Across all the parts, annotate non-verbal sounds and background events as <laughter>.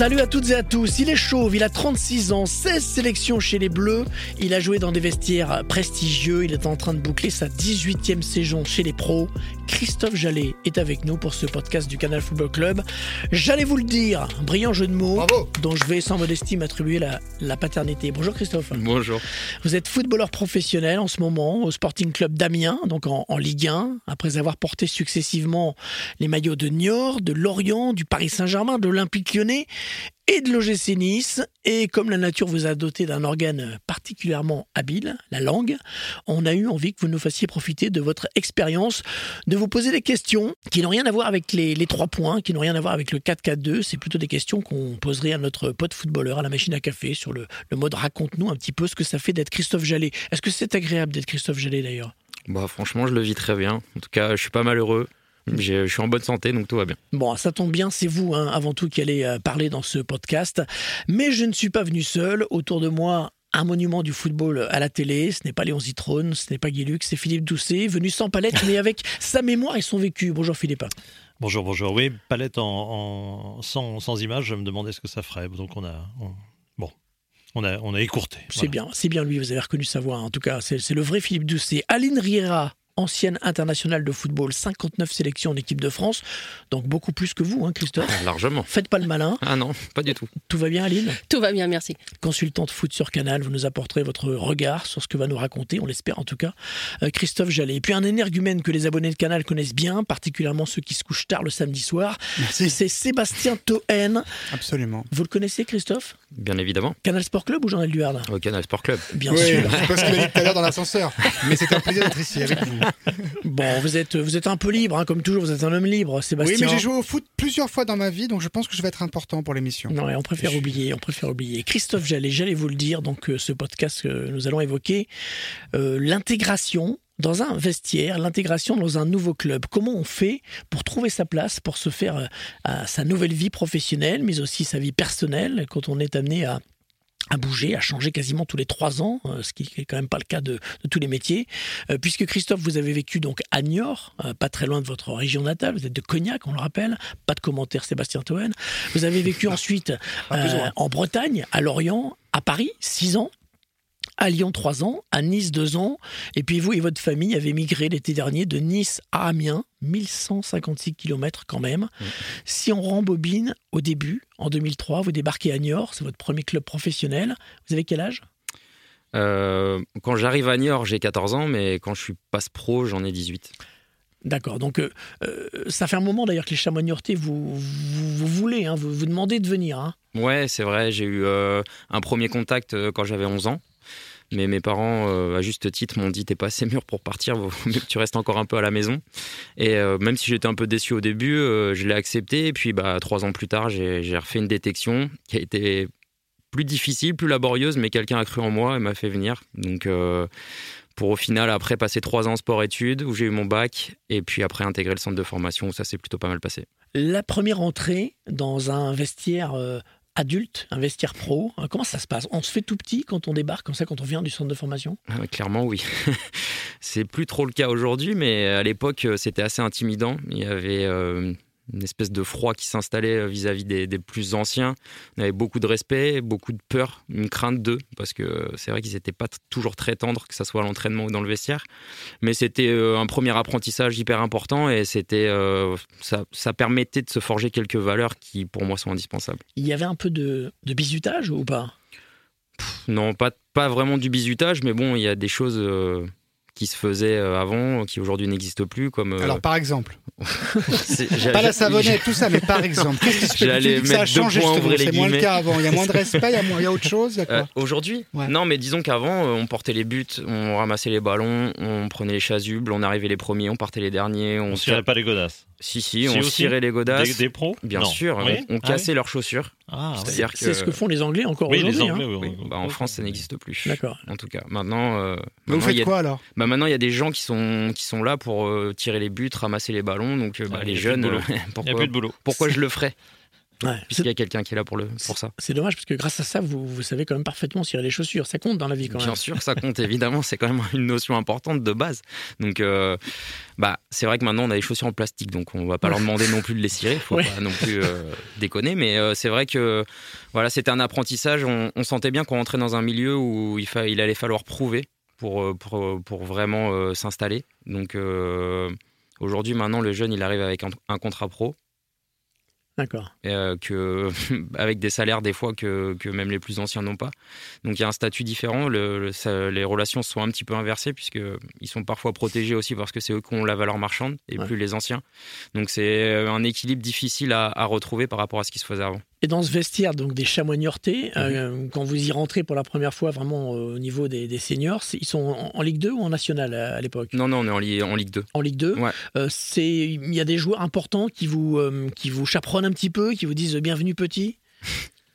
Salut à toutes et à tous, il est chauve, il a 36 ans, 16 sélections chez les Bleus, il a joué dans des vestiaires prestigieux, il est en train de boucler sa 18e saison chez les pros. Christophe Jallet est avec nous pour ce podcast du Canal Football Club. J'allais vous le dire, brillant jeu de mots, Bravo. dont je vais sans modestie m'attribuer la, la paternité. Bonjour Christophe. Bonjour. Vous êtes footballeur professionnel en ce moment au Sporting Club d'Amiens, donc en, en Ligue 1, après avoir porté successivement les maillots de Niort, de Lorient, du Paris Saint-Germain, de l'Olympique lyonnais et de l'OGC Nice. Et comme la nature vous a doté d'un organe particulièrement habile, la langue, on a eu envie que vous nous fassiez profiter de votre expérience, de vous poser des questions qui n'ont rien à voir avec les, trois points, qui n'ont rien à voir avec le 4-4-2. C'est plutôt des questions qu'on poserait à notre pote footballeur à la machine à café sur le, le mode raconte-nous un petit peu ce que ça fait d'être Christophe Jallet. Est-ce que c'est agréable d'être Christophe Jallet d'ailleurs? Bah franchement, je le vis très bien. En tout cas, je suis pas malheureux. Je suis en bonne santé, donc tout va bien. Bon, ça tombe bien, c'est vous hein, avant tout qui allez euh, parler dans ce podcast. Mais je ne suis pas venu seul. Autour de moi, un monument du football à la télé. Ce n'est pas Léon Zitrone, ce n'est pas Guy Lux, c'est Philippe Doucet, venu sans palette, mais avec sa mémoire et son vécu. Bonjour Philippe. Bonjour, bonjour. Oui, palette en, en- sans, sans image, je me demandais ce que ça ferait. Donc on a, on- bon, on a, on a écourté. C'est bien, c'est bien lui, vous avez reconnu sa voix. En tout cas, c'est c'est le vrai Philippe Doucet. Aline Riera, ancienne internationale de football, 59 sélections en équipe de France. Donc beaucoup plus que vous, hein, Christophe. <laughs> Largement. Faites pas le malin. Ah non, pas du tout. Tout va bien, Aline? Tout va bien, merci. consultante foot sur Canal. Vous nous apporterez votre regard sur ce que va nous raconter, on l'espère en tout cas, euh, Christophe Jallet. Et puis un énergumène que les abonnés de Canal connaissent bien, particulièrement ceux qui se couchent tard le samedi soir. C'est Sébastien Toen. Absolument. Vous le connaissez, Christophe? Bien évidemment. Canal Sport Club ou Journal du Hard? Au Canal Sport Club. Bien Oui, sûr. pas ce qu'il a dit tout à l'heure dans l'ascenseur. Mais c'est un plaisir d'être ici avec vous. <laughs> Bon, vous êtes, vous êtes un peu libre, hein, comme toujours, vous êtes un homme libre, Oui, Sébastien. mais j'ai joué au foot plusieurs fois dans ma vie, donc je pense que je vais être important pour l'émission. Non, et on préfère oublier, on préfère oublier. Christophe Jallet, j'allais vous le dire, donc euh, ce podcast que nous allons évoquer, euh, l'intégration dans un vestiaire, l'intégration dans un nouveau club. Comment on fait pour trouver sa place, pour se faire euh, à sa nouvelle vie professionnelle, mais aussi sa vie personnelle, quand on est amené à à bouger, à changer quasiment tous les trois ans, euh, ce qui n'est quand même pas le cas de, de tous les métiers. Euh, puisque Christophe, vous avez vécu donc à Niort, euh, pas très loin de votre région natale, vous êtes de Cognac, on le rappelle, pas de commentaire Sébastien Toen. Vous avez vécu <laughs> ensuite euh, en Bretagne, à Lorient, à Paris, six ans. À Lyon, trois ans. À Nice, deux ans. Et puis vous et votre famille avez migré l'été dernier de Nice à Amiens, 1156 km quand même. Si on rembobine au début, en 2003, vous débarquez à Niort, c'est votre premier club professionnel. Vous avez quel âge? Euh, quand j'arrive à Niort, j'ai 14 ans, mais quand je suis passe pro, j'en ai 18. D'accord, donc euh, euh, ça fait un moment d'ailleurs que les chamois niortais vous, vous, vous voulez, hein, vous, vous demandez de venir. hein. Ouais, c'est vrai, j'ai eu euh, un premier contact quand j'avais 11 ans. Mais mes parents, euh, à juste titre, m'ont dit T'es pas assez mûr pour partir, <laughs> tu restes encore un peu à la maison. Et euh, même si j'étais un peu déçu au début, euh, je l'ai accepté. Et puis, bah, trois ans plus tard, j'ai refait une détection qui a été plus difficile, plus laborieuse, mais quelqu'un a cru en moi et m'a fait venir. Donc, pour au final, après, passer trois ans sport-études, où j'ai eu mon bac, et puis après, intégrer le centre de formation, où ça s'est plutôt pas mal passé. La première entrée dans un vestiaire adulte, un vestiaire pro, euh, comment ça se passe? On se fait tout petit quand on débarque, comme ça, quand on vient du centre de formation? Ah, Clairement, oui. <laughs> c'est plus trop le cas aujourd'hui, mais à l'époque, euh, c'était assez intimidant. Il y avait euh, une espèce de froid qui s'installait euh, vis-à-vis des, des plus anciens. On avait beaucoup de respect, beaucoup de peur, une crainte d'eux, parce que c'est vrai qu'ils n'étaient pas toujours très tendres, que ce soit à l'entraînement ou dans le vestiaire. Mais c'était euh, un premier apprentissage hyper important et c'était, euh, ça, ça permettait de se forger quelques valeurs qui, pour moi, sont indispensables. Il y avait un peu de, de bizutage ou pas? Non, pas, pas vraiment du bizutage, mais bon, il y a des choses euh, qui se faisaient euh, avant, qui aujourd'hui n'existent plus, comme. euh, Alors, par exemple, <laughs> pas la savonnette, tout ça, mais par exemple, qu'est-ce qui se fait J'allais Tu dis que ça a changé, justement, c'est moins le cas avant. Il y a moins de <laughs> respect, il y a, moins- il y a autre chose, il y a quoi? Euh, Aujourd'hui? Ouais. Non, mais disons qu'avant, euh, on portait les buts, on ramassait les ballons, on prenait les chasubles, on arrivait les premiers, on partait les derniers. On, On tirait pas les godasses. Si, si, on aussi tirait les godasses. Des, des pros Bien Non. sûr, Oui on, on Ah cassait oui. leurs chaussures. Ah, que. C'est ce que font les Anglais encore Oui, les aujourd'hui. Anglais, hein. oui, bah, en France, ça n'existe plus. D'accord. En tout cas, maintenant, euh, Mais vous maintenant, il y faites a- quoi alors? Bah, maintenant, il y a des gens qui sont, qui sont là pour euh, tirer les buts, ramasser les ballons. Donc, euh, bah, Ah, y les jeunes, euh, <laughs> Il n'y a pourquoi, plus de boulot. pourquoi je le ferais? Ouais. Puisqu'il y a quelqu'un qui est là pour, le, pour ça. C'est dommage parce que grâce à ça, vous, vous savez quand même parfaitement cirer les chaussures. Ça compte dans la vie quand Bien même. sûr, ça compte évidemment, c'est quand même une notion importante de base. Donc, euh, bah, c'est vrai que maintenant on a des chaussures en plastique, donc on va pas leur demander non plus de les cirer, faut Ouais. pas non plus euh, déconner. Mais euh, c'est vrai que voilà, c'était un apprentissage. On, on sentait bien qu'on rentrait dans un milieu où il, fa- il allait falloir prouver pour, pour, pour vraiment s'installer. Donc aujourd'hui, maintenant, le jeune, il arrive avec un, un contrat pro. D'accord. euh, que <laughs> avec des salaires des fois que, que même les plus anciens n'ont pas. Donc il y a un statut différent. Le, le- ça- les relations sont un petit peu inversées puisque ils sont parfois protégés aussi parce que c'est eux qui ont la valeur marchande et Ouais. plus les anciens. Donc c'est un équilibre difficile à, à retrouver par rapport à ce qui se faisait avant. Et dans ce vestiaire donc des chamois niortais, euh, quand vous y rentrez pour la première fois vraiment euh, au niveau des, des seniors, ils sont en, en Ligue 2 ou en National à, à l'époque? Non non, on est en, Li- en Ligue 2. En Ligue 2. Ouais. Euh, il y a des joueurs importants qui vous qui vous chaperonnent un petit peu, qui vous disent bienvenue petit.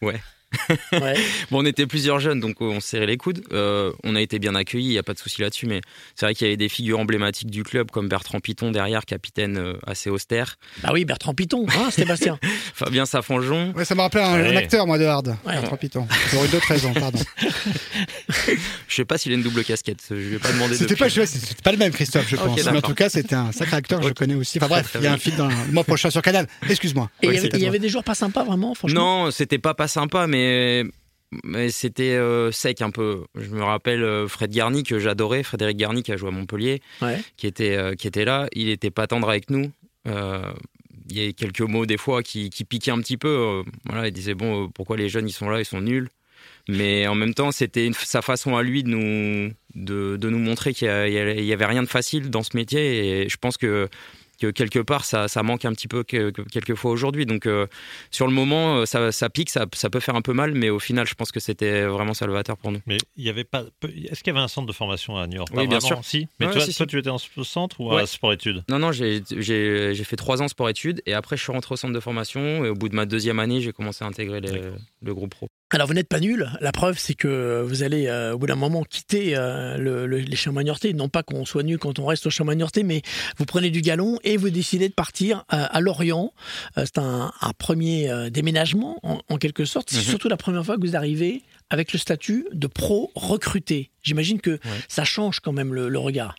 Ouais. <laughs> ouais. Bon, on était plusieurs jeunes, donc on se serrait les coudes. Euh, on a été bien accueillis, il n'y a pas de souci là-dessus. Mais c'est vrai qu'il y avait des figures emblématiques du club, comme Bertrand Piton derrière, capitaine euh, assez austère. Bah oui, Bertrand Piton, hein, Sébastien. <laughs> Fabien Safangeon. Ouais, ça me rappelait un, Ouais. un acteur, moi, de Hard. Ouais. Bertrand Piton. Pour une autre raison, pardon. <laughs> Je sais pas s'il a une double casquette. Je lui ai pas demandé. C'était pas, pas le même, Christophe, je pense. Mais en tout cas, c'était un sacré acteur que je connais aussi. Enfin bref, il y a un film dans le mois prochain sur Canal. Excuse-moi. Et il y Oui, avait- des joueurs pas sympas vraiment, franchement. Non, c'était pas pas sympa, mais, mais c'était euh, sec un peu. Je me rappelle euh, Fred Garni que j'adorais, Frédéric Garni qui a joué à Montpellier, Ouais. qui était euh, qui était là. Il était pas tendre avec nous. Il y a quelques mots des fois qui, qui piquaient un petit peu. voilà, il disait bon, pourquoi les jeunes ils sont là, ils sont nuls? Mais en même temps, c'était sa façon à lui de nous de, de nous montrer qu'il y a- il y avait- il y avait rien de facile dans ce métier. Et je pense que que quelque part ça, ça manque un petit peu que, que- quelquefois aujourd'hui. Donc euh, sur le moment, euh, ça, ça pique, ça, ça peut faire un peu mal, mais au final, je pense que c'était vraiment salvateur pour nous. Mais il y avait pas. Est-ce qu'il y avait un centre de formation à New York Oui, Pas bien vraiment, sûr. Si. Mais Ouais, toi, si, toi, si. tu étais en ce centre ou à Ouais. sport-études Non, non, j'ai fait trois ans sport-études et après je suis rentré au centre de formation et au bout de ma deuxième année, j'ai commencé à intégrer les- le groupe pro. Alors vous n'êtes pas nul. La preuve, c'est que vous allez euh, au bout d'un moment quitter euh, le- le- les. Non pas qu'on soit nul quand on reste au chemin niortais, mais vous prenez du galon et vous décidez de partir euh, à Lorient. Euh, c'est un, un premier déménagement en, en quelque sorte. C'est Mhm. surtout la première fois que vous arrivez avec le statut de pro recruté. J'imagine que ça change quand même le, le regard.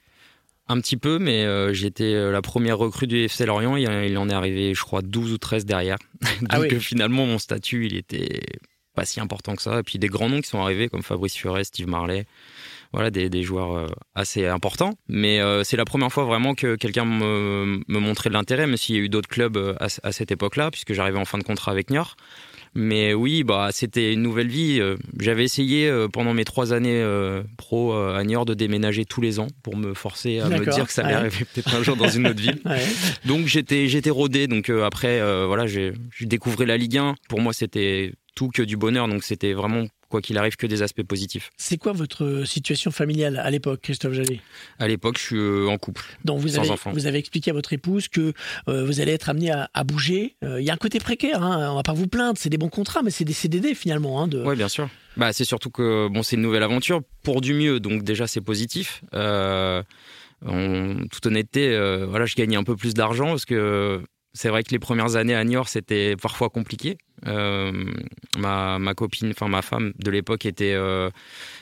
Un petit peu, mais euh, j'étais la première recrue du FC Lorient. Il, il en est arrivé, je crois, 12 ou 13 derrière. <laughs> Donc Ah oui. euh, finalement, mon statut, il était pas si important que ça. Et puis des grands noms qui sont arrivés, comme Fabrice Furet, Steve Marley. Voilà, des, joueurs euh, assez importants. Mais euh, c'est la première fois vraiment que quelqu'un me, me montrait de l'intérêt, même s'il y a eu d'autres clubs euh, à, à cette époque-là, puisque j'arrivais en fin de contrat avec Niort. Mais oui, bah, c'était une nouvelle vie. Euh, J'avais essayé euh, pendant mes trois années euh, pro euh, à Niort de déménager tous les ans pour me forcer à me dire que ça allait ouais. arriver peut-être un jour dans une autre ville. <laughs> Ouais. Donc j'étais j'étais rodé. Donc euh, après euh, voilà, j'ai j'ai découvert la Ligue 1. Pour moi, c'était tout que du bonheur. Donc c'était vraiment quoi qu'il arrive que des aspects positifs. C'est quoi votre situation familiale à l'époque, Christophe Jallet? À l'époque, je suis euh, en couple. Donc vous Sans avez, enfant. vous avez expliqué à votre épouse que euh, vous allez être amené à, à bouger. Euh, Il y a un côté précaire, hein, on va pas vous plaindre, c'est des bons contrats, mais c'est des CDD finalement. Hein, de... Oui, bien sûr. Bah, c'est surtout que bon, c'est une nouvelle aventure pour du mieux, donc déjà c'est positif. Euh, en toute honnêteté, euh, voilà, je gagnais un peu plus d'argent parce que c'est vrai que les premières années à Niort c'était parfois compliqué. Euh, ma, ma copine, enfin ma femme de l'époque était euh,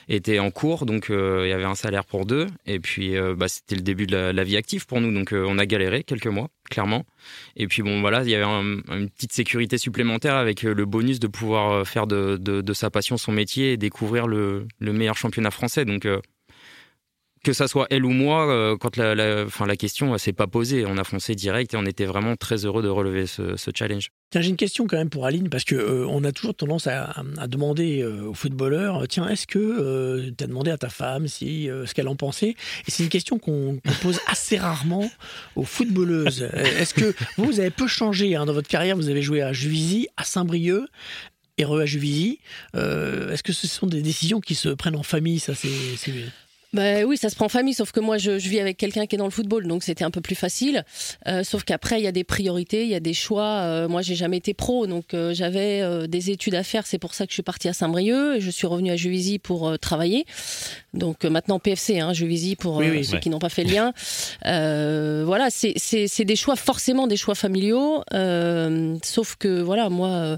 était en cours, donc euh, il y avait un salaire pour deux. Et puis bah, c'était le début de la, vie active pour nous, donc on a galéré quelques mois, clairement. Et puis bon, voilà, il y avait un- une petite sécurité supplémentaire avec le bonus de pouvoir faire de, de- sa passion son métier et découvrir le, le meilleur championnat français. Donc, que ça soit elle ou moi, euh, quand la, la, enfin, la question ne s'est pas posée, on a foncé direct et on était vraiment très heureux de relever ce, challenge. J'ai une question quand même pour Aline, parce que euh, a toujours tendance à, demander euh, aux footballeurs, tiens, est-ce que tu as demandé à ta femme si ce qu'elle en pensait? Et c'est une question qu'on qu'on pose assez rarement aux footballeuses. est-ce que vous, vous avez peu changé hein, dans votre carrière Vous avez joué à Juvisy, à Saint-Brieuc. Et à Juvisy, est-ce que ce sont des décisions qui se prennent en famille Ça, c'est bah, oui, ça se prend en famille, sauf que moi, je, je vis avec quelqu'un qui est dans le football, donc c'était un peu plus facile. Euh, sauf qu'après, il y a des priorités, il y a des choix. Euh, moi, j'ai jamais été pro, donc euh, j'avais euh, des études à faire. C'est pour ça que je suis partie à Saint-Brieuc et je suis revenue à Juvisy pour euh, travailler. Donc maintenant PFC, hein, Juvisy pour Oui, oui. ceux Ouais. qui n'ont pas fait le lien. <laughs> voilà, c'est des choix, forcément des choix familiaux. Euh, sauf que voilà, moi, euh,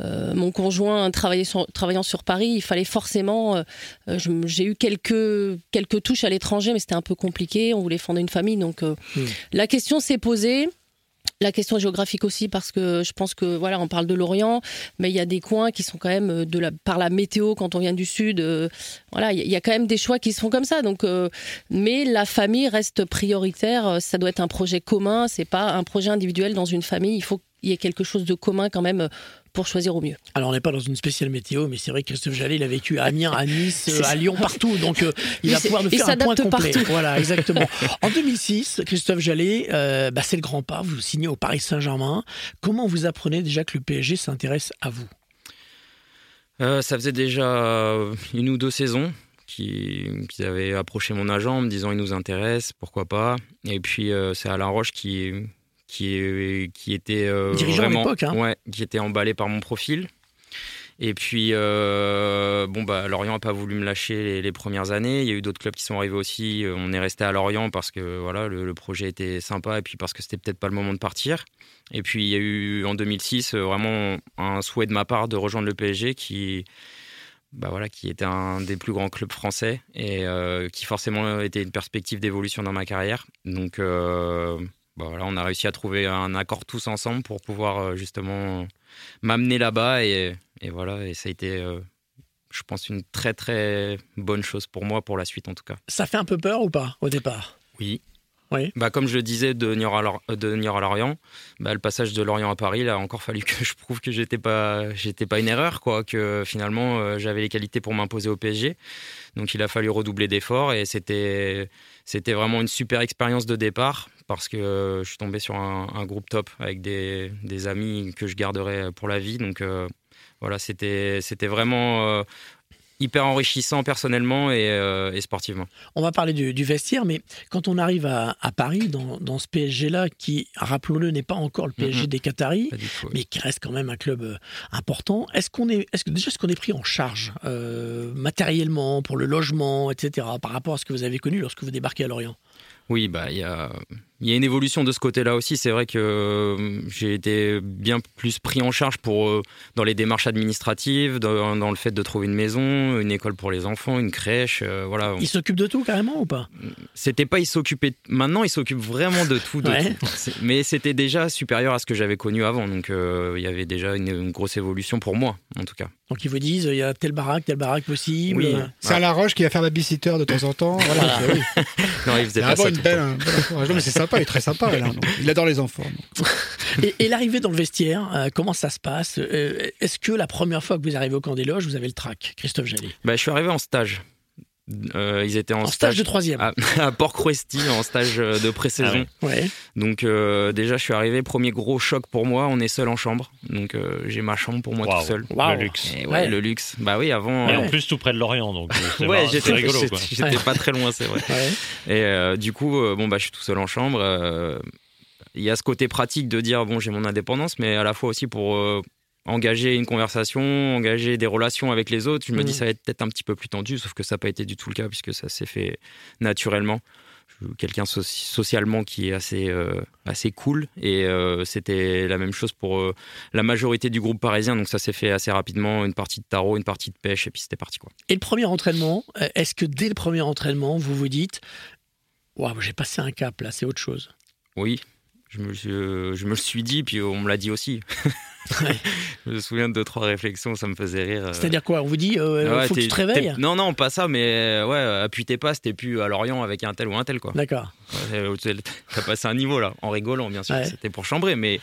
euh, mon conjoint travaillait sur- travaillant sur Paris, il fallait forcément. euh, euh, je J'ai eu quelques quelques touches à l'étranger, mais c'était un peu compliqué. On voulait fonder une famille, donc euh, Hmm. la question s'est posée. La question géographique aussi, parce que je pense que voilà, on parle de l'Orient, mais il y a des coins qui sont quand même euh, de la, par la météo quand on vient du sud. euh, voilà, il y a- quand même des choix qui se font comme ça. Donc, euh, mais la famille reste prioritaire. euh, Ça doit être un projet commun. C'est pas un projet individuel dans une famille. Il faut qu'il y ait quelque chose de commun quand même euh, pour choisir au mieux. Alors, on n'est pas dans une spéciale météo, mais c'est vrai que Christophe Jallet, il a vécu à Amiens, à Nice, <laughs> euh, à Lyon, partout. Donc, euh, il va pouvoir nous faire un point complet. partout. Voilà, <laughs> exactement. En 2006, Christophe Jallet, euh, bah, c'est le grand pas. Vous signez au Paris Saint-Germain. Comment vous apprenez déjà que le PSG s'intéresse à vous? Euh, ça faisait déjà une ou deux saisons qui- qu'ils avaient approché mon agent en me disant il nous intéresse, pourquoi pas? Et puis euh, c'est Alain Roche qui, qui, qui était euh, Dirigeant à vraiment, l'époque, hein. ouais, qui était emballé par mon profil. Et puis, euh, bon, bah, Lorient n'a pas voulu me lâcher les, les premières années. Il y a eu d'autres clubs qui sont arrivés aussi. Euh, On est resté à Lorient parce que voilà, le, le projet était sympa et puis parce que c'était peut-être pas le moment de partir. Et puis, il y a eu en 2006 euh, vraiment un souhait de ma part de rejoindre le PSG qui, bah voilà, qui était un des plus grands clubs français et euh, qui forcément était une perspective d'évolution dans ma carrière. Donc, euh, bah voilà, on a réussi à trouver un accord tous ensemble pour pouvoir euh, justement m'amener là-bas et, et voilà, et ça a été, euh, je pense, une très très bonne chose pour moi pour la suite en tout cas. Ça fait un peu peur ou pas au départ? Oui. Oui. Bah, comme je le disais de Niort à, euh, de Niort à Lorient, bah, le passage de Lorient à Paris, il a encore fallu <laughs> que je prouve que j'étais pas, j'étais pas une erreur, quoi, que finalement euh, j'avais les qualités pour m'imposer au PSG. Donc il a fallu redoubler d'efforts et c'était, c'était vraiment une super expérience de départ parce que euh, je suis tombé sur un, un groupe top avec des, des amis que je garderai pour la vie. Donc euh, voilà, c'était, vraiment euh, hyper enrichissant personnellement et, euh, et sportivement. On va parler du, du vestiaire, mais quand on arrive à, à Paris, dans, dans ce PSG-là, qui, rappelons-le, n'est pas encore le PSG des Qataris, tout, mais qui reste quand même un club important. Est-ce qu'on est, est-ce que déjà est-ce qu'on est pris en charge euh, matériellement pour le logement, etc. Par rapport à ce que vous avez connu lorsque vous débarquez à Lorient? Oui, bah il y a, il y a une évolution de ce côté-là aussi. C'est vrai que euh, j'ai été bien plus pris en charge pour euh, dans les démarches administratives, dans, dans le fait de trouver une maison, une école pour les enfants, une crèche. euh, voilà, Il s'occupe de tout carrément ou pas? C'était pas il s'occupait. Maintenant, il s'occupe vraiment de tout, de Ouais. tout. C'est- Mais c'était déjà supérieur à ce que j'avais connu avant. Donc euh, il y avait déjà une, une grosse évolution pour moi, en tout cas. Donc ils vous disent il y a telle baraque, telle baraque possible. Oui. C'est Alain Roche qui va faire babysitter de temps en temps. Voilà, c'est- <laughs> oui. Non, il faisait pas ça. une le belle, un mais c'est sympa, il est très sympa. Alain. Il adore les enfants. <laughs> et l'arrivée dans le vestiaire, euh, comment ça se passe? Euh, Est-ce que la première fois que vous arrivez au camp des loges, vous avez le trac, Christophe Jallet? Bah, je suis arrivé en stage. Euh, ils étaient en, En stage de troisième. à, <laughs> à Port-Cruesti en stage euh, de pré-saison. Ah Ouais. Donc euh, déjà, je suis arrivé, premier gros choc pour moi, on est seul en chambre. Donc euh, j'ai ma chambre pour moi tout seul. Waouh. Le luxe. Et ouais, Ouais. le luxe. Bah oui, avant... Et euh, en plus, tout près de Lorient, donc c'est <laughs> ouais, j'étais rigolo. j'étais- Quoi. j'étais Ouais. pas très loin, c'est vrai. ouais. Et euh, du coup, euh, bon bah, je suis tout seul en chambre. euh, Il y a ce côté pratique de dire bon, j'ai mon indépendance, mais à la fois aussi pour euh, engager une conversation, engager des relations avec les autres. Je me Mhm. dis ça va être peut-être un petit peu plus tendu, sauf que ça n'a pas été du tout le cas puisque ça s'est fait naturellement. Quelqu'un soci- socialement qui est assez euh, assez cool et euh, c'était la même chose pour euh, la majorité du groupe parisien. Donc ça s'est fait assez rapidement, une partie de tarot, une partie de pêche et puis c'était parti quoi. Et le premier entraînement, est-ce que dès le premier entraînement, vous vous dites Waouh, j'ai passé un cap là, c'est autre chose? Oui, je me, je, je me le suis dit, puis on me l'a dit aussi. <laughs> je me souviens de deux, trois réflexions, ça me faisait rire. euh. C'est-à-dire quoi On vous dit, euh, Ouais, faut que t'es- tu te réveilles t'es- Non, non, pas ça, mais euh, ouais, appuie tes pas, c'était plus à Lorient avec un tel ou un tel, quoi. D'accord. Ouais, euh, T'as passé un niveau, là, en rigolant, bien sûr. C'était pour chambrer, mais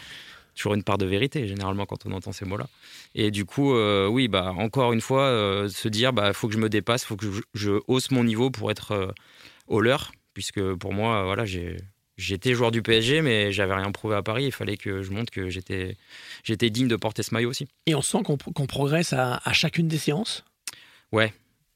toujours une part de vérité, généralement, quand on entend ces mots-là. Et du coup, euh, oui, bah, encore une fois, euh, se dire, bah, faut que je me dépasse, faut que je, je hausse mon niveau pour être au leur, puisque pour moi, voilà, j'ai. J'étais joueur du PSG, mais j'avais rien prouvé à Paris. Il fallait que je montre que j'étais, j'étais digne de porter ce maillot aussi. Et on sent qu'on qu'on progresse à, à chacune des séances?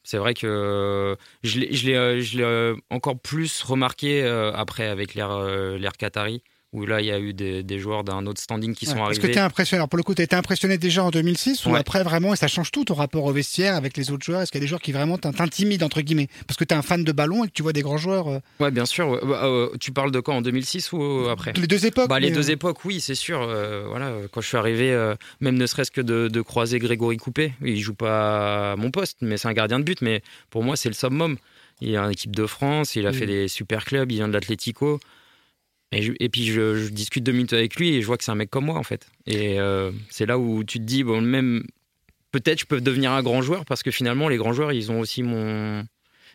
C'est vrai que je l'ai, je l'ai, euh, je l'ai, euh, encore plus remarqué euh, après avec l'ère, l'ère Qatari, où là il y a eu des, des joueurs d'un autre standing qui Ouais. sont Est-ce que arrivés. tu es impressionné? Alors pour le coup, tu été impressionné déjà en 2006 ou Ouais. après vraiment, et ça change tout ton rapport au vestiaire avec les autres joueurs? Est-ce qu'il y a des joueurs qui vraiment t'in- t'intimident, entre guillemets? Parce que tu es un fan de ballon et que tu vois des grands joueurs euh, Ouais, bien sûr. ouais. Bah, euh, tu parles de quoi en 2006 ou après? Les deux époques Bah, les deux euh, époques, oui, c'est sûr. Euh, voilà, euh, quand je suis arrivé, euh, même ne serait-ce que de, de croiser Grégory Coupé, il joue pas à mon poste, mais c'est un gardien de but. Mais pour moi, c'est le summum. Il est en équipe de France, il a fait des super clubs, il vient de l'Atlético. Et, puis je, discute deux minutes avec lui et je vois que c'est un mec comme moi en fait. Et euh, c'est là où tu te dis bon même peut-être je peux devenir un grand joueur parce que finalement les grands joueurs ils ont aussi mon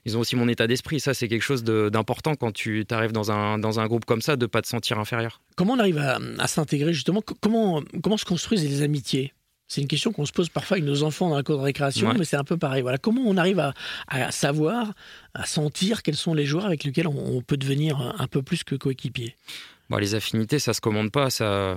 ils ont aussi mon état d'esprit. Ça c'est quelque chose d'important quand tu arrives dans un dans un groupe comme ça de pas te sentir inférieur. Comment on arrive à, à s'intégrer justement? Co- comment, comment se construisent les amitiés? C'est une question qu'on se pose parfois avec nos enfants dans la cour de récréation, Ouais. mais c'est un peu pareil. Voilà. Comment on arrive à, à savoir, à sentir quels sont les joueurs avec lesquels on, on peut devenir un peu plus que coéquipier? Bon, les affinités, ça se commande pas, ça,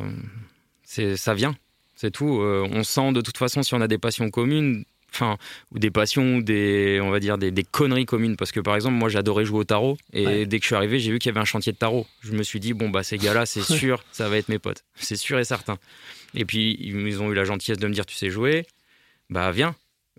c'est, ça vient, c'est tout. Euh, on sent de toute façon si on a des passions communes, enfin, ou des passions, ou des, on va dire des, des conneries communes. Parce que par exemple, moi, j'adorais jouer au tarot, et Ouais. dès que je suis arrivé, j'ai vu qu'il y avait un chantier de tarot. Je me suis dit, bon bah ces gars-là, c'est <laughs> sûr, ça va être mes potes, c'est sûr et certain. Et puis ils ont eu la gentillesse de me dire, tu sais jouer, bah viens.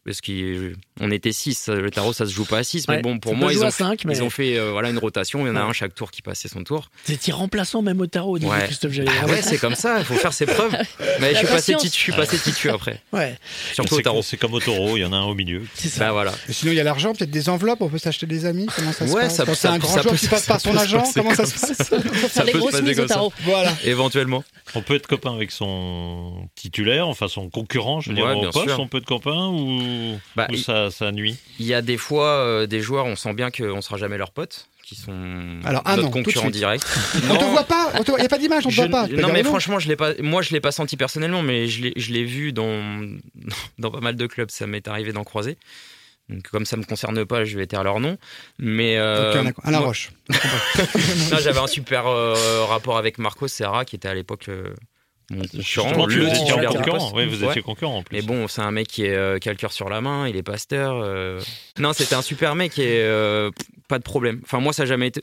Parce qu'on était 6, le tarot ça se joue pas à 6, mais bon, pour moi, ils ont, cinq, mais ils ont fait euh, voilà, une rotation, il y en a Ouais. un chaque tour qui passait son tour. Vous étiez remplaçant même au tarot, dit Ouais. Christophe Jallet. Ah ouais, c'est comme ça, il faut faire ses preuves. <laughs> Mais je suis, passé titu, je suis passé titu après, Ouais, surtout au tarot. c'est comme au taureau, il y en a un au milieu. c'est ça. Bah voilà. Et sinon, il y a l'argent, peut-être des enveloppes, on peut s'acheter des amis Comment ça se Ouais, passe ça- Quand ça- un ça grand peut- joueur qui passe ça par son agent, comment ça se passe faire Ça des peut se grosses passer mises au comme ça. tarot. Voilà. Éventuellement. On peut être copain avec son titulaire, enfin son concurrent, je veux dire, au bien poste, sûr. on peut être copain ou, Bah, ou ça, ça nuit Il y a des fois euh, des joueurs, on sent bien qu'on sera jamais leurs potes, qui sont Alors, ah notre non, concurrent direct. <laughs> On te voit pas Il n'y a pas d'image, on te voit pas. Non mais franchement, je l'ai pas. Moi, je l'ai pas senti personnellement, mais je l'ai, je l'ai vu dans <laughs> dans pas mal de clubs. Ça m'est arrivé d'en croiser. Donc, comme ça me concerne pas, je vais taire leur nom. Mais euh. À la moi- roche. <laughs> j'avais un super euh, rapport avec Marco Serra, qui était à l'époque euh, concurrent, le concurrent. poste. Oui, vous Ouais. étiez concurrent en plus. Mais bon, c'est un mec qui, est, euh, qui a le cœur sur la main, il est pasteur. euh. Non, c'était un super mec et euh, pas de problème. Enfin, moi, ça n'a jamais été.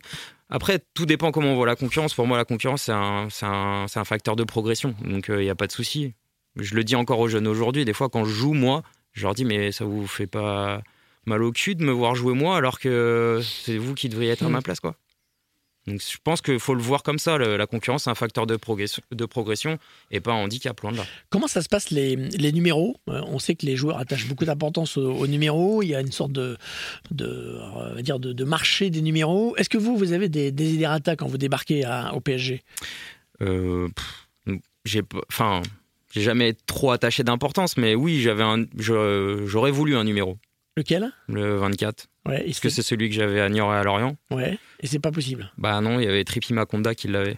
Après, tout dépend comment on voit la concurrence. Pour moi, la concurrence, c'est un, c'est un, c'est un facteur de progression. Donc, il n'y a pas de souci. Je le dis encore aux jeunes aujourd'hui. Des fois, quand je joue, moi, je leur dis Mais ça vous fait pas mal au cul de me voir jouer moi alors que c'est vous qui devriez être à ma place, quoi. Donc, je pense qu'il faut le voir comme ça. le- la concurrence, c'est un facteur de progression, de progression et pas un handicap, loin de là. Comment ça se passe les, les numéros? Euh, On sait que les joueurs attachent beaucoup d'importance aux, aux numéros. Il y a une sorte de, de, on va dire de, de marché des numéros. Est-ce que vous, vous avez des desiderata quand vous débarquez à- au PSG Euh, j'ai enfin jamais trop attaché d'importance mais oui j'avais j'aurais voulu un numéro Lequel? Le 24 Ouais, est-ce que c'est celui que j'avais à Niort et à Lorient ouais, et c'est pas possible. bah non il y avait Tripi Makonda qui l'avait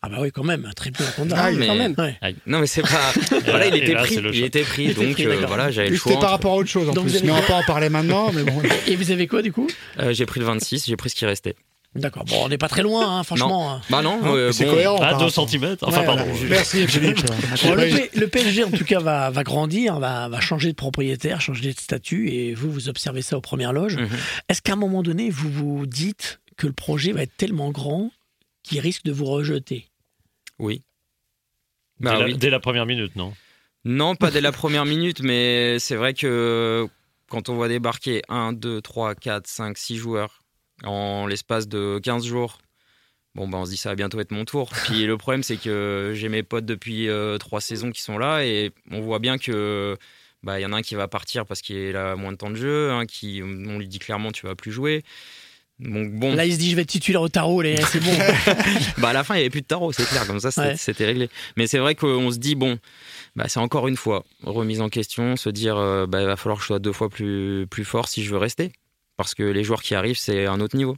Ah bah oui, quand même, triple Honda. Ah, mais Quand même. Ouais. non mais c'est pas <laughs> voilà il était là, pris il était pris Il était donc pris, euh, d'accord. voilà j'avais le choix C'était par entre- rapport à autre chose en Donc plus. avez Mais on va pas en parler maintenant. Mais bon. <laughs> Et vous avez quoi du coup? Euh, j'ai pris le 26 j'ai pris ce qui restait D'accord, bon, on n'est pas très loin, hein, franchement. bah non Hein, euh, c'est bon, cohérent. À par 2 rapport. cm Enfin, Ouais, pardon. je- Merci Philippe. <laughs> Bon, le, P- le PSG, en tout cas, va, va grandir, va, va changer de propriétaire, changer de statut, et vous, vous observez ça aux premières loges. Mhm. Est-ce qu'à un moment donné, vous vous dites que le projet va être tellement grand qu'il risque de vous rejeter? Oui Dès, bah la, oui dès la première minute, non? Non, pas dès la première minute, mais c'est vrai que quand on voit débarquer 1, 2, 3, 4, 5, 6 joueurs en l'espace de 15 jours, bon, bah, on se dit ça va bientôt être mon tour. <laughs> Puis le problème, c'est que j'ai mes potes depuis 3 saisons qui sont là et on voit bien que. bah, Il y en a un qui va partir parce qu'il a moins de temps de jeu, qui, on lui dit clairement tu vas plus jouer. Donc bon, Là, il se dit, je vais titulaire au tarot, les- c'est bon. <laughs> bah à la fin il y avait plus de tarot, c'est clair, comme ça c'était Ouais. c'était réglé. Mais c'est vrai qu'on se dit bon, bah c'est encore une fois remise en question, se dire euh, bah il va falloir que je sois deux fois plus plus fort si je veux rester, parce que les joueurs qui arrivent c'est un autre niveau.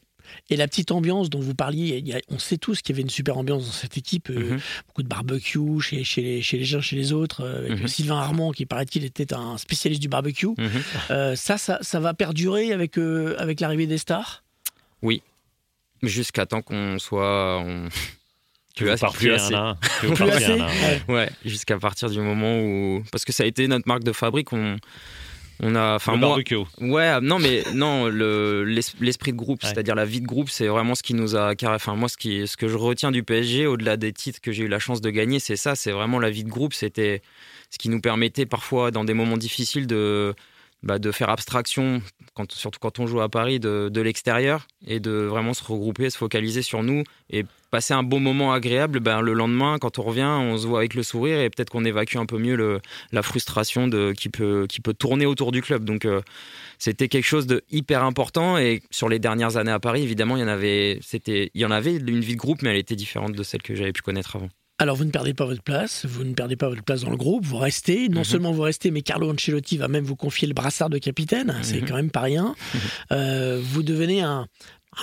Et la petite ambiance dont vous parliez, il y a- on sait tous qu'il y avait une super ambiance dans cette équipe. euh, Mhm. Beaucoup de barbecue chez, chez, les, chez les uns, chez les autres. euh, avec Mhm. Sylvain Armand, qui paraît-il était un spécialiste du barbecue. Mhm. Euh, ça, ça, ça va perdurer avec, euh, avec l'arrivée des stars? Jusqu'à temps qu'on soit Tu <laughs> Plus partir <laughs> plus assez. un Plus assez un. Ouais. Ouais, jusqu'à partir du moment où. Parce que ça a été notre marque de fabrique. On, on a. Enfin, moi. Ouais, non, mais non, le- l'es- l'esprit de groupe, Ouais. c'est-à-dire la vie de groupe, c'est vraiment ce qui nous a. Enfin, moi, ce, qui, ce que je retiens du PSG, au-delà des titres que j'ai eu la chance de gagner, c'est ça, c'est vraiment la vie de groupe. C'était ce qui nous permettait parfois, dans des moments difficiles, de. Bah, de faire abstraction, surtout quand on joue à Paris, de, l'extérieur et de vraiment se regrouper, se focaliser sur nous et passer un bon moment agréable. Ben, le lendemain, quand on revient, on se voit avec le sourire et peut-être qu'on évacue un peu mieux la frustration qui, peut, tourner autour du club. Donc, euh, c'était quelque chose de hyper important et sur les dernières années à Paris, évidemment, il y en avait une vie de groupe, mais elle était différente de celle que j'avais pu connaître avant. Alors, vous ne perdez pas votre place, vous ne perdez pas votre place dans le groupe, vous restez. Non Mhm. seulement vous restez, mais Carlo Ancelotti va même vous confier le brassard de capitaine. C'est Mhm. quand même pas rien. Euh, vous devenez un,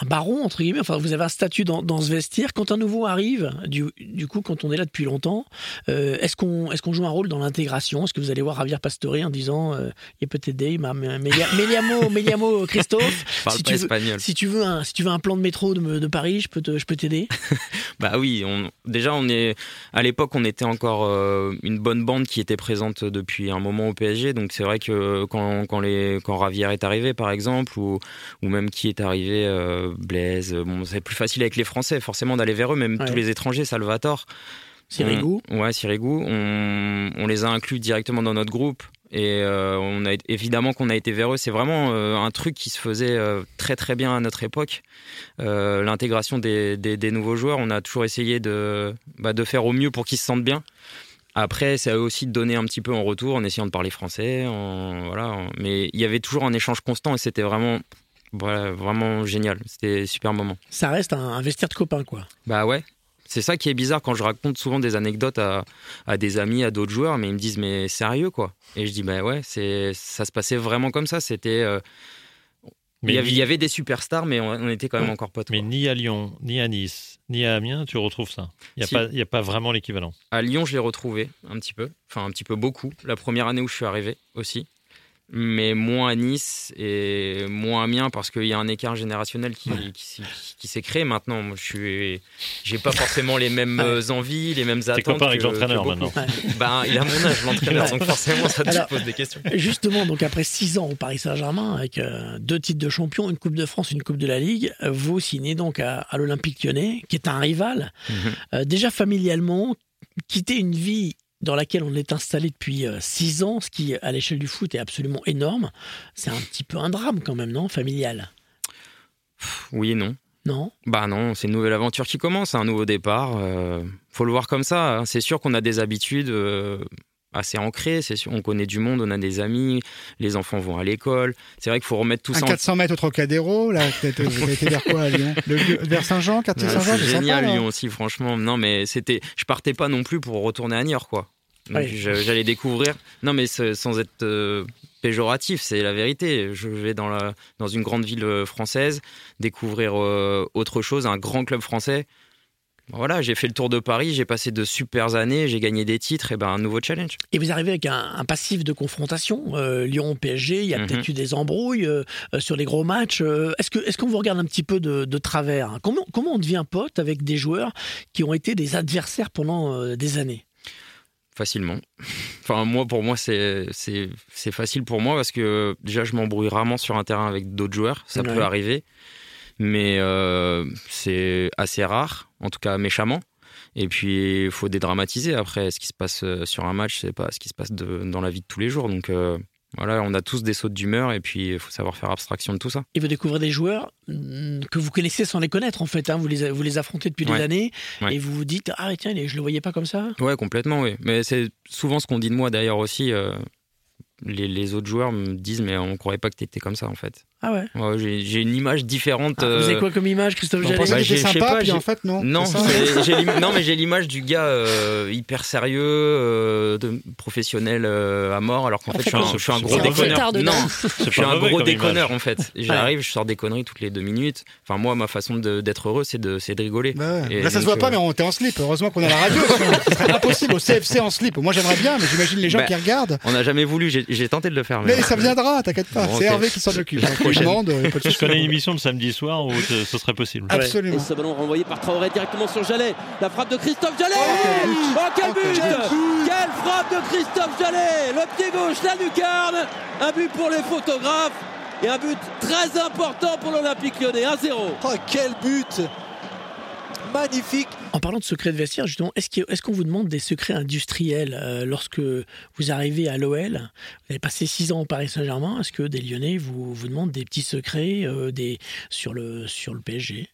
un baron, entre guillemets. Enfin, vous avez un statut dans, dans ce vestiaire. Quand un nouveau arrive, du, du coup, quand on est là depuis longtemps, euh, est-ce qu'on est qu'on joue un rôle dans l'intégration? Est-ce que vous allez voir Javier Pastore en disant euh, il peut t'aider, Meliamo, <laughs> Meliamo, Christophe Si tu veux- si tu veux un si tu veux un plan de métro de, de Paris, je peux te je peux t'aider. <laughs> Bah oui, on, déjà on est à l'époque on était encore euh, une bonne bande qui était présente depuis un moment au PSG, donc c'est vrai que quand, quand les quand Ravière est arrivé par exemple ou, ou même qui est arrivé euh, Blaise, bon c'est plus facile avec les Français forcément d'aller vers eux, même Ouais. tous les étrangers, Salvatore, Sirigu. on- ouais Sirigu, on, on les a inclus directement dans notre groupe. Et euh, on a évidemment qu'on a été vers eux. C'est vraiment euh, un truc qui se faisait euh, très très bien à notre époque. Euh, L'intégration des, des- des nouveaux joueurs, on a toujours essayé de, bah, de faire au mieux pour qu'ils se sentent bien. Après, c'est à eux aussi de donner un petit peu en retour en essayant de parler français. en- voilà. Mais il y avait toujours un échange constant et c'était vraiment, voilà, vraiment génial. C'était un super moment. Ça reste un, un vestiaire de copains, quoi. Bah ouais. C'est ça qui est bizarre quand je raconte souvent des anecdotes à, à des amis, à d'autres joueurs, mais ils me disent mais sérieux quoi. Et je dis bah ouais, c'est ça se passait vraiment comme ça. C'était euh, il y, avait, ni- il y avait des superstars, mais on, on était quand même encore potes. Mais quoi. ni à Lyon, ni à Nice, ni à Amiens, tu retrouves ça. Il n'y a, Si. pas- il y a pas vraiment l'équivalent. À Lyon, je l'ai retrouvé un petit peu, enfin un petit peu beaucoup. La première année où je suis arrivé aussi, mais moins à Nice et moins à Amiens parce qu'il y a un écart générationnel qui, qui, s'est- qui s'est créé maintenant. Moi, je suis, j'ai pas forcément les mêmes euh, envies, les mêmes attentes. T'es copain avec l'entraîneur maintenant. Ben, il a mon âge, l'entraîneur, Ouais. donc forcément, ça te pose des questions. Justement, donc après six ans au Paris Saint-Germain, avec euh, deux titres de champion, une Coupe de France, une Coupe de la Ligue, vous signez donc à, à l'Olympique lyonnais, qui est un rival. Mhm. Euh, déjà familialement, quitter une vie dans laquelle on est installé depuis euh, six ans, ce qui à l'échelle du foot est absolument énorme, c'est un petit peu un drame quand même, non Familial? Oui et non. Non? Bah non, c'est une nouvelle aventure qui commence, un nouveau départ. euh, faut le voir comme ça. hein. C'est sûr qu'on a des habitudes euh, assez. C'est sûr, on connaît du monde, on a des amis, les enfants vont à l'école. C'est vrai qu'il faut remettre tout Un ça. en 400 mètres au Trocadéro, là, t'as vous avez été vers quoi à Lyon? Le Vers Saint-Jean, <laughs> quartier Ouais, Saint-Jean, c'est sympa, génial. Lyon aussi, franchement. Non, mais c'était, je partais pas non plus pour retourner à Niort, quoi. Donc j'allais découvrir. Non, mais sans être euh, péjoratif, c'est la vérité. Je vais dans la dans une grande ville euh, française découvrir euh, autre chose, un grand club français. Voilà, j'ai fait le tour de Paris, j'ai passé de super années, j'ai gagné des titres, et ben un nouveau challenge. Et vous arrivez avec un, un passif de confrontation, euh, Lyon-PSG, il y a Mhm. peut-être eu des embrouilles euh, euh, sur les gros matchs. euh, est-ce, que, est-ce qu'on vous regarde un petit peu de, de travers hein? Comment, comment on devient pote avec des joueurs qui ont été des adversaires pendant des années? Facilement. <laughs> Enfin, moi, pour moi, c'est c'est c'est facile pour moi parce que déjà, je m'embrouille rarement sur un terrain avec d'autres joueurs. Ça Ouais. peut arriver, mais euh, c'est assez rare, en tout cas méchamment. Et puis, il faut dédramatiser. Après, ce qui se passe euh, sur un match, c'est pas ce qui se passe de- dans la vie de tous les jours. Donc, euh, voilà, on a tous des sautes d'humeur et puis il faut savoir faire abstraction de tout ça. Et vous découvrez des joueurs mm, que vous connaissez sans les connaître, en fait. hein. Vous, les, vous les affrontez depuis des années Ouais. et vous vous dites Ah, tiens, je le voyais pas comme ça. Ouais, complètement, oui. Mais c'est souvent ce qu'on dit de moi d'ailleurs aussi. euh, les, les autres joueurs me disent, mais on croyait pas que tu étais comme ça en fait. Ah ouais. Ouais, j'ai une image différente. Ah, Vous avez euh, quoi comme image, Christophe Jallet Bah, sais sympa, pas, puis en fait, non. Non, <laughs> non, mais j'ai l'image du gars euh, hyper sérieux, euh, de professionnel euh, à mort, alors qu'en En fait, fait, je suis un, c'est- je suis un c'est gros déconneur. Non, je suis un gros déconneur image. en fait. J'arrive, je sors des conneries toutes les deux minutes. Enfin, moi, ma façon de- d'être heureux, c'est de, c'est de rigoler. Bah ouais. Là, ça se voit pas, mais on était en slip. Heureusement qu'on a la radio. Ce serait impossible au CFC en slip. Moi, j'aimerais bien, mais j'imagine les gens Bah, qui regardent. On n'a jamais voulu, j'ai tenté de le faire. Mais ça viendra, t'inquiète pas. C'est. Hervé qui s'en occupe. Demande, euh, <laughs> Je connais une émission le samedi soir où ce serait possible. Ouais. Et Absolument. ce ballon renvoyé par Traoré directement sur Jallet. La frappe de Christophe Jallet quel but. Oh quel Oh, but quel Quelle frappe de Christophe Jallet Le pied gauche, la lucarne Un but pour les photographes et un but très important pour l'Olympique lyonnais, 1-0. Oh, quel but Magnifique En parlant de secrets de vestiaire, justement, est-ce qu'on vous demande des secrets industriels euh, lorsque vous arrivez à l'OL Vous avez passé six ans au Paris Saint-Germain. Est-ce que des Lyonnais vous, vous demandent des petits secrets euh, des, sur, le, sur le PSG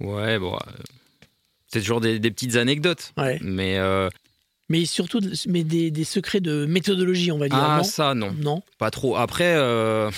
Ouais, bon. euh, C'est toujours des, des petites anecdotes. ouais. Mais euh, Mais surtout mais des, des secrets de méthodologie, on va dire. ah, non? ça, non. non? Pas trop. Après, euh,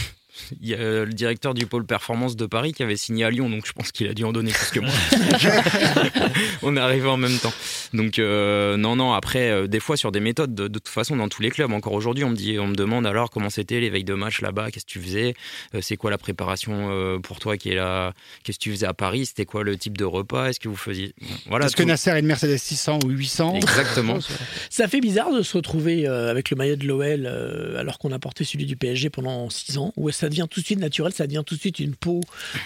il y a euh, le directeur du pôle performance de Paris qui avait signé à Lyon, donc je pense qu'il a dû en donner plus que moi. <laughs> on est arrivé en même temps. Donc euh, non, non. Après, euh, des fois sur des méthodes, de, de toute façon, dans tous les clubs, encore aujourd'hui, on me dit, on me demande alors comment c'était les veilles de match là-bas, qu'est-ce que tu faisais, Euh, c'est quoi la préparation euh, pour toi qui est là, qu'est-ce que tu faisais à Paris, c'était quoi le type de repas, est-ce que vous faisiez, voilà. Est-ce que. Nasser a une Mercedes 600 ou 800 Exactement. <laughs> Ça fait bizarre de se retrouver euh, avec le maillot de l'OL euh, alors qu'on a porté celui du PSG pendant six ans. Ou ça devient tout de suite naturel, ça devient tout de suite une peau,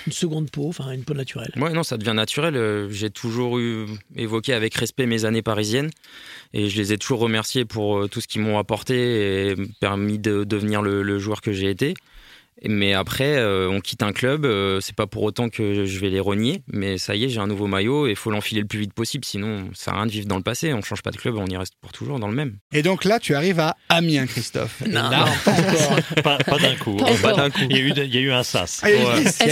une seconde peau, enfin une peau naturelle. Ouais, non, ça devient naturel. Euh, J'ai toujours eu évoqué avec respect mes années parisiennes et je les ai toujours remerciés pour euh, tout ce qu'ils m'ont apporté et permis de devenir le joueur que j'ai été. Mais après, euh, on quitte un club, euh, c'est pas pour autant que je vais les renier, mais ça y est, j'ai un nouveau maillot et il faut l'enfiler le plus vite possible, sinon ça sert à rien de vivre dans le passé. On change pas de club, on y reste pour toujours dans le même. Et donc là, tu arrives à Amiens, Christophe. Non, là, non, <laughs> pas encore. Pas, pas d'un coup. Pas hein. encore. d'un coup. Il y, a eu, il y a eu un sas. Ah, il y a eu Ouais. dix, il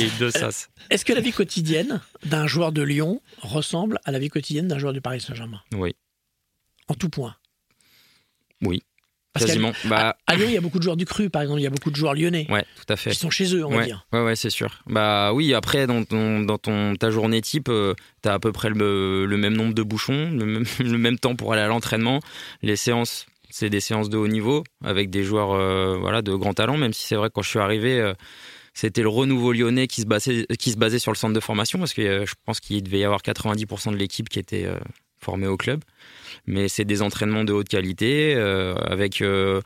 y a eu deux sas. Est-ce que la vie quotidienne d'un joueur de Lyon ressemble à la vie quotidienne d'un joueur du Paris Saint-Germain? Oui, En tout point? oui, Quasiment. Bah, À Lyon, il y a beaucoup de joueurs du cru, par exemple. Il y a beaucoup de joueurs lyonnais ouais, tout à fait. qui sont chez eux, on va dire. Ouais, ouais, c'est sûr. Bah oui, après, dans, ton, dans ton, ta journée type, euh, t'as à peu près le, le même nombre de bouchons, le même, <laughs> le même temps pour aller à l'entraînement. Les séances, c'est des séances de haut niveau avec des joueurs euh, voilà, de grand talent, même si c'est vrai que quand je suis arrivé, euh, c'était le renouveau lyonnais qui se, basait, qui se basait sur le centre de formation, parce que euh, je pense qu'il devait y avoir 90% de l'équipe qui était formée au club. Mais c'est des entraînements de haute qualité, euh, avec... euh,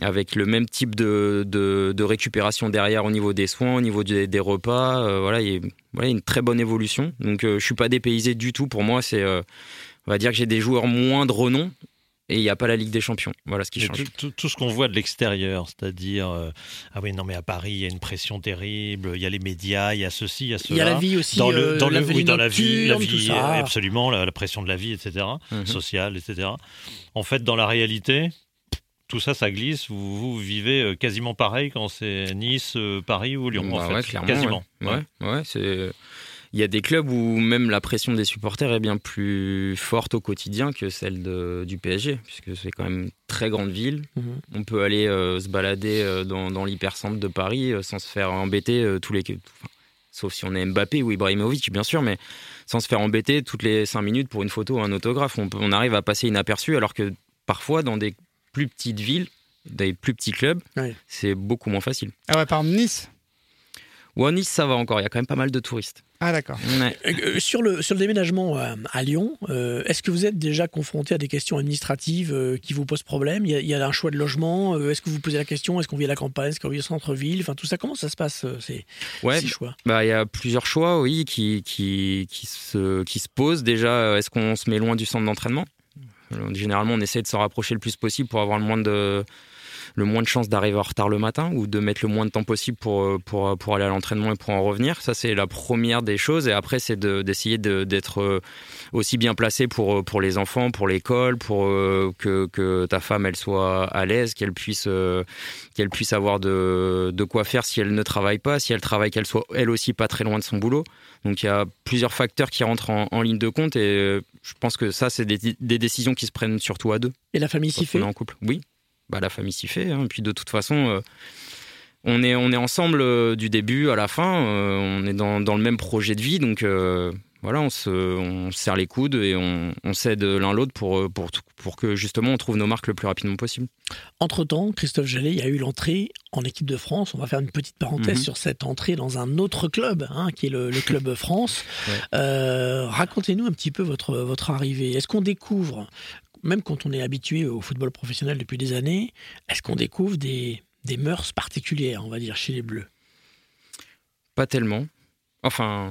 avec le même type de, récupération derrière au niveau des soins, au niveau des, repas. euh, voilà, il y a une très bonne évolution. Donc, euh, je suis pas dépaysé du tout. Pour moi, c'est, on va dire que j'ai des joueurs moins de renom et il n'y a pas la Ligue des Champions. Voilà ce qui change. tout, tout- tout ce qu'on voit de l'extérieur, c'est-à-dire, euh, ah oui, non, mais à Paris, il y a une pression terrible, il y a les médias, il y a ceci, il y a cela. Il y a la vie aussi, dans le, euh, dans la le- vie oui, dans la vie, la vie, ça. euh, absolument, la, la pression de la vie, etc., Mhm. sociale, etc. En fait, dans la réalité, tout ça, ça glisse. Vous, vous vivez quasiment pareil quand c'est Nice, Paris ou Lyon. Bah en fait. ouais, clairement. quasiment. Ouais, ouais, ouais, c'est. Il y a des clubs où même la pression des supporters est bien plus forte au quotidien que celle de- du PSG, puisque c'est quand même une très grande ville. Mhm. On peut aller euh, se balader euh, dans, dans l'hypercentre de Paris euh, sans se faire embêter euh, tous les. enfin, sauf si on est Mbappé ou Ibrahimovic, bien sûr, mais sans se faire embêter toutes les cinq minutes pour une photo ou un autographe. On, peut- on arrive à passer inaperçu, alors que parfois, dans des plus petites villes, des plus petits clubs, Ouais. c'est beaucoup moins facile. Ah ouais, par exemple, Nice. Ou à Nice, ça va encore, il y a quand même pas mal de touristes. Ah d'accord. Ouais. Euh, sur, le, sur le déménagement euh, à Lyon, euh, est-ce que vous êtes déjà confronté à des questions administratives euh, qui vous posent problème? Il y, a, il y a un choix de logement euh, Est-ce que vous posez la question Est-ce qu'on vit à la campagne Est-ce qu'on vit au centre-ville? Enfin, tout ça, comment ça se passe ces, Ouais, ces choix? bah il y a plusieurs choix, oui, qui, qui, qui, se, qui se posent. Déjà, est-ce qu'on se met loin du centre d'entraînement? Généralement, on essaie de s'en rapprocher le plus possible pour avoir le moins de, le moins de chances d'arriver en retard le matin ou de mettre le moins de temps possible pour, euh, pour, pour aller à l'entraînement et pour en revenir. Ça, c'est la première des choses. Et après, c'est de- d'essayer de- d'être euh, aussi bien placé pour, euh, pour les enfants, pour l'école, pour euh, que, que ta femme, elle soit à l'aise, qu'elle puisse, euh, qu'elle puisse avoir de, de quoi faire si elle ne travaille pas, si elle travaille, qu'elle soit elle aussi pas très loin de son boulot. Donc il y a plusieurs facteurs qui rentrent en, en ligne de compte et euh, je pense que ça, c'est des, des décisions qui se prennent surtout à deux. Et la famille s'y fait on est en couple. Oui, bah, la famille s'y fait. hein. Et puis de toute façon, euh, on est, on est ensemble euh, du début à la fin. euh, on est dans, dans le même projet de vie, donc voilà, on se, on se serre les coudes et on, on s'aide l'un l'autre pour, pour, pour que justement on trouve nos marques le plus rapidement possible. Entre-temps, Christophe Jallet, il y a eu l'entrée en équipe de France. On va faire une petite parenthèse Mhm. sur cette entrée dans un autre club, hein, qui est le, le Club <laughs> France. Ouais. Euh, Racontez-nous un petit peu votre, votre arrivée. Est-ce qu'on découvre, même quand on est habitué au football professionnel depuis des années, est-ce qu'on découvre des, des mœurs particulières, on va dire, chez les Bleus? Pas tellement. Enfin,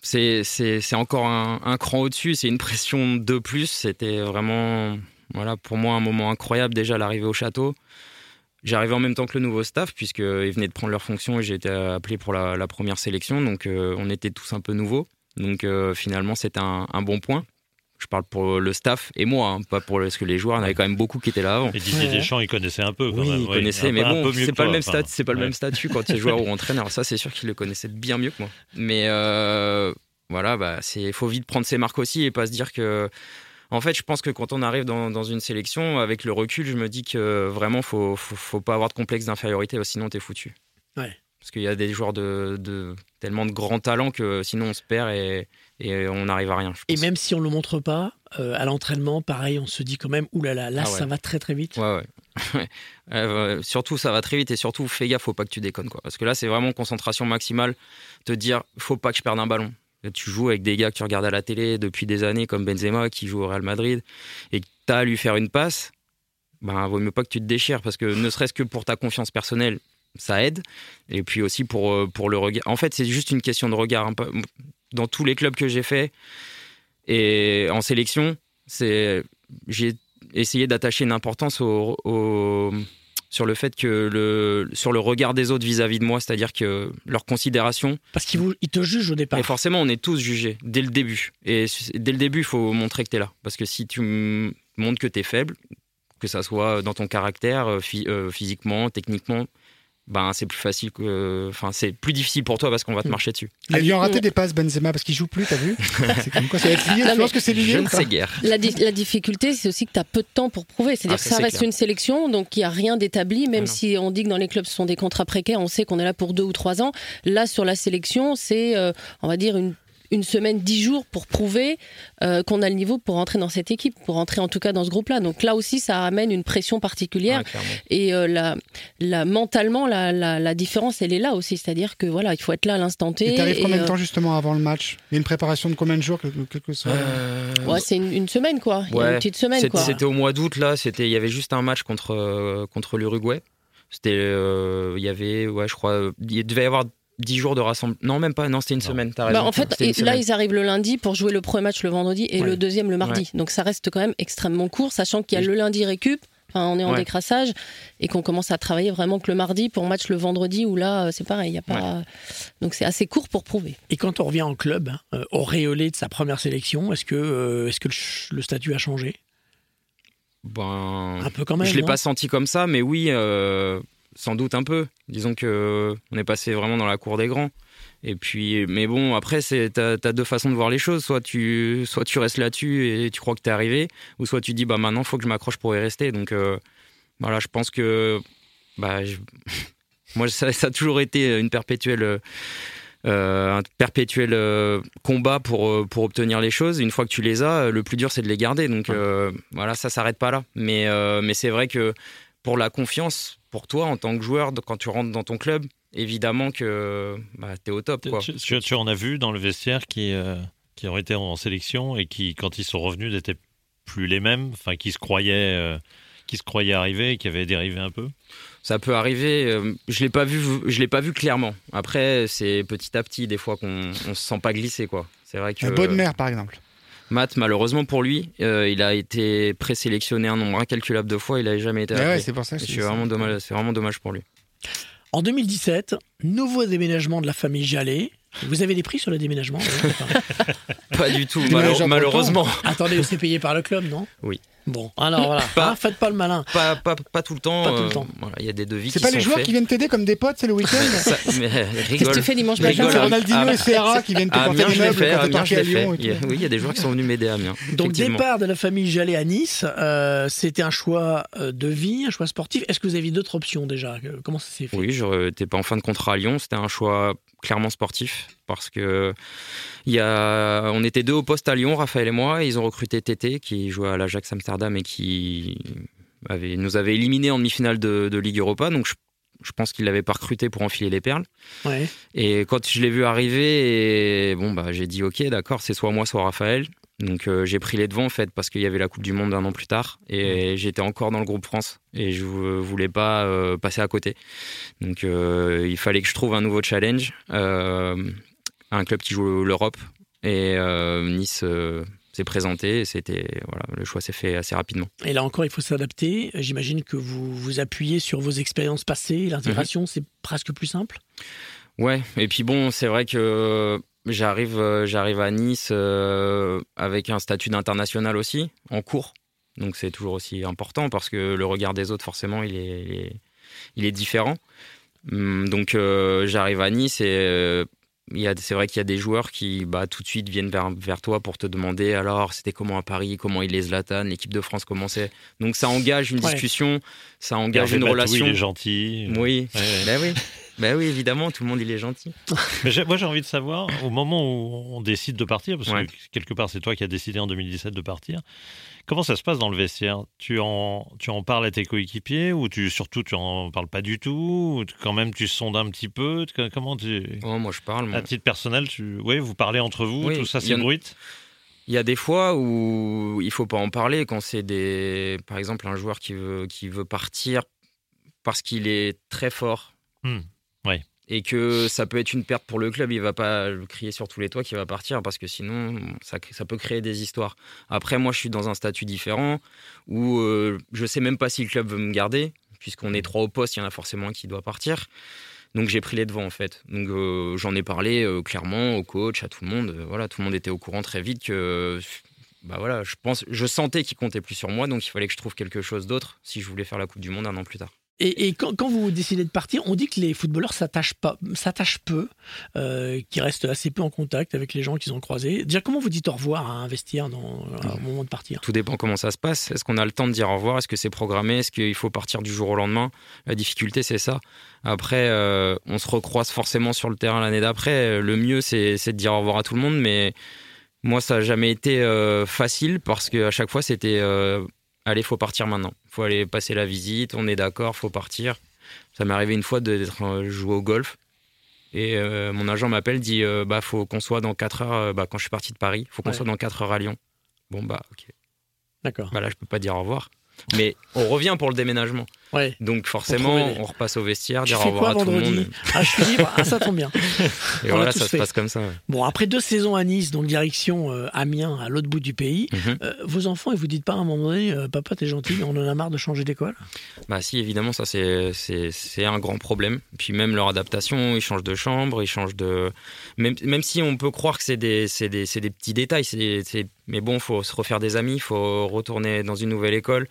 c'est encore un, cran au-dessus, c'est une pression de plus. C'était vraiment, voilà, pour moi, un moment incroyable déjà l'arrivée au château. J'arrivais en même temps que le nouveau staff, puisqu'ils venaient de prendre leur fonction et j'ai été appelé pour la, première sélection. Donc, euh, on était tous un peu nouveaux. Donc, euh, finalement, c'était un bon point. Je parle pour le staff et moi, hein, pas pour le, parce que les joueurs, il y en avait quand même beaucoup qui étaient là avant. Et Didier. Deschamps, il connaissait un peu quand Oui, même. il ouais. connaissait, Un mais bon, c'est pas, le même enfin, stat, c'est pas le même statut quand tu es joueur <laughs> ou entraîneur. Ça, c'est sûr qu'il le connaissait bien mieux que moi. Mais euh, voilà, bah, c'est, faut vite prendre ses marques aussi et pas se dire que. En fait, je pense que quand on arrive dans, dans une sélection, avec le recul, je me dis que vraiment, faut, faut, faut pas avoir de complexe d'infériorité, sinon t'es foutu. Ouais. Parce qu'il y a des joueurs de, de tellement de grands talents que sinon on se perd et, et on n'arrive à rien. je Et même si on ne le montre pas, euh, à l'entraînement, pareil, on se dit quand même, oulala, là, Ah ouais. ça va très très vite. Ouais, ouais. <laughs> Euh, surtout, ça va très vite et surtout, fais gaffe, faut pas que tu déconnes. Quoi. Parce que là, c'est vraiment concentration maximale. Te dire, faut pas que je perde un ballon. Tu joues avec des gars que tu regardes à la télé depuis des années, comme Benzema, qui joue au Real Madrid, et que tu as à lui faire une passe, ben, vaut mieux pas que tu te déchires. Parce que ne serait-ce que pour ta confiance personnelle, ça aide. Et puis aussi pour, euh, pour le regard. En fait, c'est juste une question de regard. Dans tous les clubs que j'ai fait et en sélection, c'est j'ai essayé d'attacher une importance au, au- sur le fait que le sur le regard des autres vis-à-vis de moi, c'est-à-dire que leur considération. Parce qu'ils ils te jugent au départ. Et forcément, on est tous jugés dès le début. Et dès le début, il faut montrer que tu es là. Parce que si tu montres que tu es faible, que ça soit dans ton caractère, euh, euh, physiquement, techniquement, ben c'est plus facile que. Enfin, c'est plus difficile pour toi parce qu'on va te Mm. marcher dessus. Ils lui ont raté Ouais. des passes Benzema parce qu'il joue plus, t'as vu <laughs> C'est comme quoi ça va être lié. Tu penses que c'est lié Je ne sais guère. La, di- la difficulté, c'est aussi que tu as peu de temps pour prouver. C'est-à-dire Ah, que ça, reste clair. une sélection, donc il n'y a rien d'établi, même Ah, si on dit que dans les clubs ce sont des contrats précaires, on sait qu'on est là pour deux ou trois ans. Là, sur la sélection, c'est, euh, on va dire, une, une semaine, dix jours pour prouver euh, qu'on a le niveau pour rentrer dans cette équipe, pour rentrer en tout cas dans ce groupe-là. Donc là aussi, ça amène une pression particulière. Et euh, la, la, mentalement, la, la, la différence, elle est là aussi. C'est-à-dire que voilà, il faut être là à l'instant T. Et t'arrives combien de euh, temps justement avant le match? Il y a une préparation de combien de jours quelque, quelque soit Euh, ouais, c'est une, une semaine, quoi. Il y a Ouais. une petite semaine, C'était- quoi. C'était au mois d'août là. C'était, il y avait juste un match contre euh, contre l'Uruguay. C'était, euh, il y avait, ouais, je crois, il devait y avoir 10 jours de rassemblement. Non, même pas. Non, c'était une Non. semaine. Bah, en fait, et là, semaine. ils arrivent le lundi pour jouer le premier match le vendredi et Ouais. le deuxième le mardi. Donc ça reste quand même extrêmement court, sachant qu'il y a Et le lundi récup. Enfin, on est en Ouais. décrassage et qu'on commence à travailler vraiment que le mardi pour match le vendredi où là, euh, c'est pareil, il y a pas. Donc c'est assez court pour prouver. Et quand on revient en club, hein, euh, auréolé de sa première sélection, est-ce que, euh, est-ce que le, statut a changé? Ben, Un peu quand même. je l'ai pas senti comme ça, mais oui, euh, sans doute un peu. Disons que euh, on est passé vraiment dans la cour des grands. Et puis, mais bon, après, c'est t'as as deux façons de voir les choses. Soit tu, soit tu restes là-dessus et tu crois que t'es arrivé, ou soit tu dis bah maintenant faut que je m'accroche pour y rester. Donc euh, voilà, je pense que bah je- <laughs> moi ça, ça a toujours été une perpétuelle. euh, un perpétuel euh, combat pour, pour obtenir les choses. Une fois que tu les as, le plus dur c'est de les garder. Donc euh, voilà, ça s'arrête pas là. Mais, mais c'est vrai que pour la confiance, pour toi en tant que joueur, quand tu rentres dans ton club, évidemment que bah, tu es au top. Quoi. Tu, tu- tu en as vu dans le vestiaire qui, euh, qui ont été en sélection et qui, quand ils sont revenus, n'étaient plus les mêmes, enfin, qui se croyaient, euh, qui se croyaient arriver et qui avaient dérivé un peu? Ça peut arriver. euh, je l'ai pas vu. Je l'ai pas vu clairement. Après, c'est petit à petit des fois qu'on on se sent pas glisser quoi. C'est vrai que La bonne mère, par exemple. Matt, malheureusement pour lui, euh, il a été présélectionné un nombre incalculable de fois. Il avait jamais été Ah ouais, c'est pour ça que ça. vraiment dommage. C'est vraiment dommage pour lui. En 2017, nouveau déménagement de la famille Jallet. Vous avez des prix sur le déménagement <laughs> ou pas Pas du tout. Malheureusement. Attendez, c'est payé par le club, non? Bon, alors voilà, <laughs> Pas- hein, faites pas le malin. Pas, pas, pas tout le temps. Pas tout le euh, temps. voilà, il y a des devis C'est pas les joueurs faits. qui viennent t'aider comme des potes, c'est le week-end <laughs> mais, Qu'est-ce que tu fais dimanche matin C'est rigole. Ronaldinho Ah, et Serra qui viennent te À porter l'ai meubles fait. quand t'es parti à. Lyon. et tout. oui, il y a des joueurs qui sont venus m'aider à Amiens. Donc départ de la famille Jallet à Nice, euh, c'était un choix euh, de vie, un choix sportif. Est-ce que vous aviez d'autres options déjà? Euh, Comment ça s'est fait? Oui, je n'étais pas en fin de contrat à Lyon. C'était un choix clairement sportif parce que il y a, on était deux au poste à Lyon, Raphaël et moi. Et ils ont recruté Tété qui jouait à l'Ajax Amsterdam et qui avait, nous avait éliminés en demi-finale de, de Ligue Europa. Donc je, je pense qu'il l'avait pas recruté pour enfiler les perles. Ouais. Et quand je l'ai vu arriver, et bon bah j'ai dit ok d'accord c'est soit moi soit Raphaël. Donc euh, j'ai pris les devants en fait parce qu'il y avait la Coupe du Monde un an plus tard et j'étais encore dans le groupe France et je vou- voulais pas euh, passer à côté. Donc euh, il fallait que je trouve un nouveau challenge, un club qui joue l'Europe et euh, Nice euh, s'est présenté et c'était voilà le choix s'est fait assez rapidement. Et là encore, il faut s'adapter. J'imagine que vous vous appuyez sur vos expériences passées. L'intégration, c'est presque plus simple. Ouais, et puis bon, c'est vrai que j'arrive, euh, j'arrive à Nice euh, avec un statut d'international aussi, en cours. Donc c'est toujours aussi important parce que le regard des autres, forcément, il est, il est, il est différent. Hum, Donc euh, j'arrive à Nice et euh, c'est vrai qu'il y a des joueurs qui bah, tout de suite viennent vers, vers toi pour te demander alors c'était comment à Paris, comment il est Zlatan, l'équipe de France comment c'est? Donc ça engage une Ouais. discussion, ça engage Hervé une Batou, relation. il est gentil. Oui, Ouais, ouais. ben oui. Ben oui, évidemment, tout le monde il est gentil. <laughs> Mais moi, j'ai envie de savoir, au moment où on décide de partir, parce Ouais. que quelque part, c'est toi qui as décidé en 2017 de partir, comment ça se passe dans le vestiaire? Tu en, tu en parles à tes coéquipiers ou tu, surtout tu en parles pas du tout? Ou Quand même, tu sondes un petit peu? Comment tu. Oh, moi je parle. moi. À titre personnel, tu, ouais, vous parlez entre vous, Oui, tout ça en- s'ébruite Il y a des fois où il faut pas en parler quand c'est des, par exemple, un joueur qui veut qui veut partir parce qu'il est très fort. Hmm. Et que ça peut être une perte pour le club, il va pas crier sur tous les toits qu'il va partir parce que sinon ça, ça peut créer des histoires. Après, moi, je suis dans un statut différent où euh, je sais même pas si le club veut me garder puisqu'on est trois au poste, il y en a forcément un qui doit partir. Donc j'ai pris les devants en fait. Donc euh, j'en ai parlé euh, clairement au coach, à tout le monde. Euh, voilà, tout le monde était au courant très vite que bah voilà, je pense, je sentais qu'il comptait plus sur moi, donc il fallait que je trouve quelque chose d'autre si je voulais faire la Coupe du Monde un an plus tard. Et, quand, vous décidez de partir, on dit que les footballeurs s'attachent pas, s'attachent peu, euh, qu'ils restent assez peu en contact avec les gens qu'ils ont croisés. Déjà, comment vous dites au revoir à un vestiaire dans, au moment de partir? Tout dépend comment ça se passe. Est-ce qu'on a le temps de dire au revoir? Est-ce que c'est programmé? Est-ce qu'il faut partir du jour au lendemain? La difficulté, c'est ça. Après, euh, on se recroise forcément sur le terrain l'année d'après. Le mieux, c'est c'est de dire au revoir à tout le monde, mais moi, ça n'a jamais été euh, facile parce qu'à chaque fois, c'était euh, allez, faut partir maintenant. faut aller passer la visite, on est d'accord, faut partir. Ça m'est arrivé une fois d'être euh, jouer au golf. Et euh, mon agent m'appelle, dit euh, bah faut qu'on soit dans 4 heures. euh, bah, quand je suis parti de Paris, faut qu'on Ouais. soit dans 4 heures à Lyon. Bon bah ok. D'accord. Bah là, je peux pas dire au revoir. Mais on revient pour le déménagement. Ouais. Donc forcément, on repasse au vestiaire, Tu dire fais au revoir quoi à tout le vendredi monde. Ah, je suis libre. Ah, ça tombe bien. <laughs> Et On voilà, ça se passe comme ça. ouais. Bon, après deux saisons à Nice, donc direction euh, Amiens, à l'autre bout du pays, Mhm. euh, vos enfants, ils vous dites pas à un moment donné, euh, papa, t'es gentil, mais on en a marre de changer d'école? Bah si, évidemment, ça c'est un grand problème. Puis même leur adaptation, ils changent de chambre, ils changent de même même si on peut croire que c'est des des des petits détails, c'est mais bon, faut se refaire des amis, faut retourner dans une nouvelle école.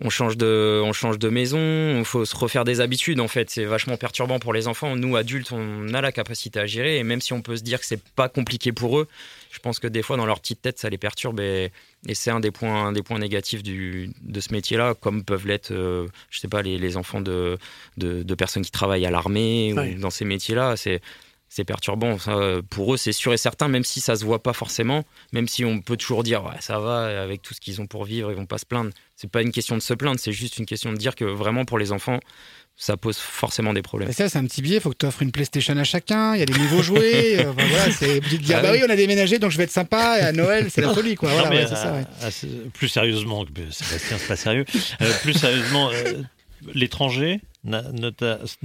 On change de on change de maison, il faut se refaire des habitudes en fait, c'est vachement perturbant pour les enfants. Nous adultes, on a la capacité à gérer. Et même si on peut se dire que c'est pas compliqué pour eux, je pense que des fois dans leur petite tête ça les perturbe. Et, et c'est un des points un des points négatifs du, de ce métier-là, comme peuvent l'être euh, je sais pas les, les enfants de, de, de personnes qui travaillent à l'armée ou dans ces métiers-là, c'est c'est perturbant. Ça, pour eux, c'est sûr et certain, même si ça se voit pas forcément, même si on peut toujours dire ouais, ça va, avec tout ce qu'ils ont pour vivre, ils vont pas se plaindre. C'est pas une question de se plaindre, c'est juste une question de dire que vraiment pour les enfants, ça pose forcément des problèmes. Et ça, c'est un petit billet. Il faut que tu offres une PlayStation à chacun. Il y a des nouveaux jouets. <laughs> euh, enfin, voilà, c'est obligé de dire Ah bah oui. on a déménagé, donc je vais être sympa. Et à Noël, c'est la folie, quoi. Voilà, Non, mais, ouais, c'est ça. ouais. ah, c'est- plus sérieusement, Sébastien, c'est pas sérieux. Euh, plus sérieusement, euh, l'étranger ne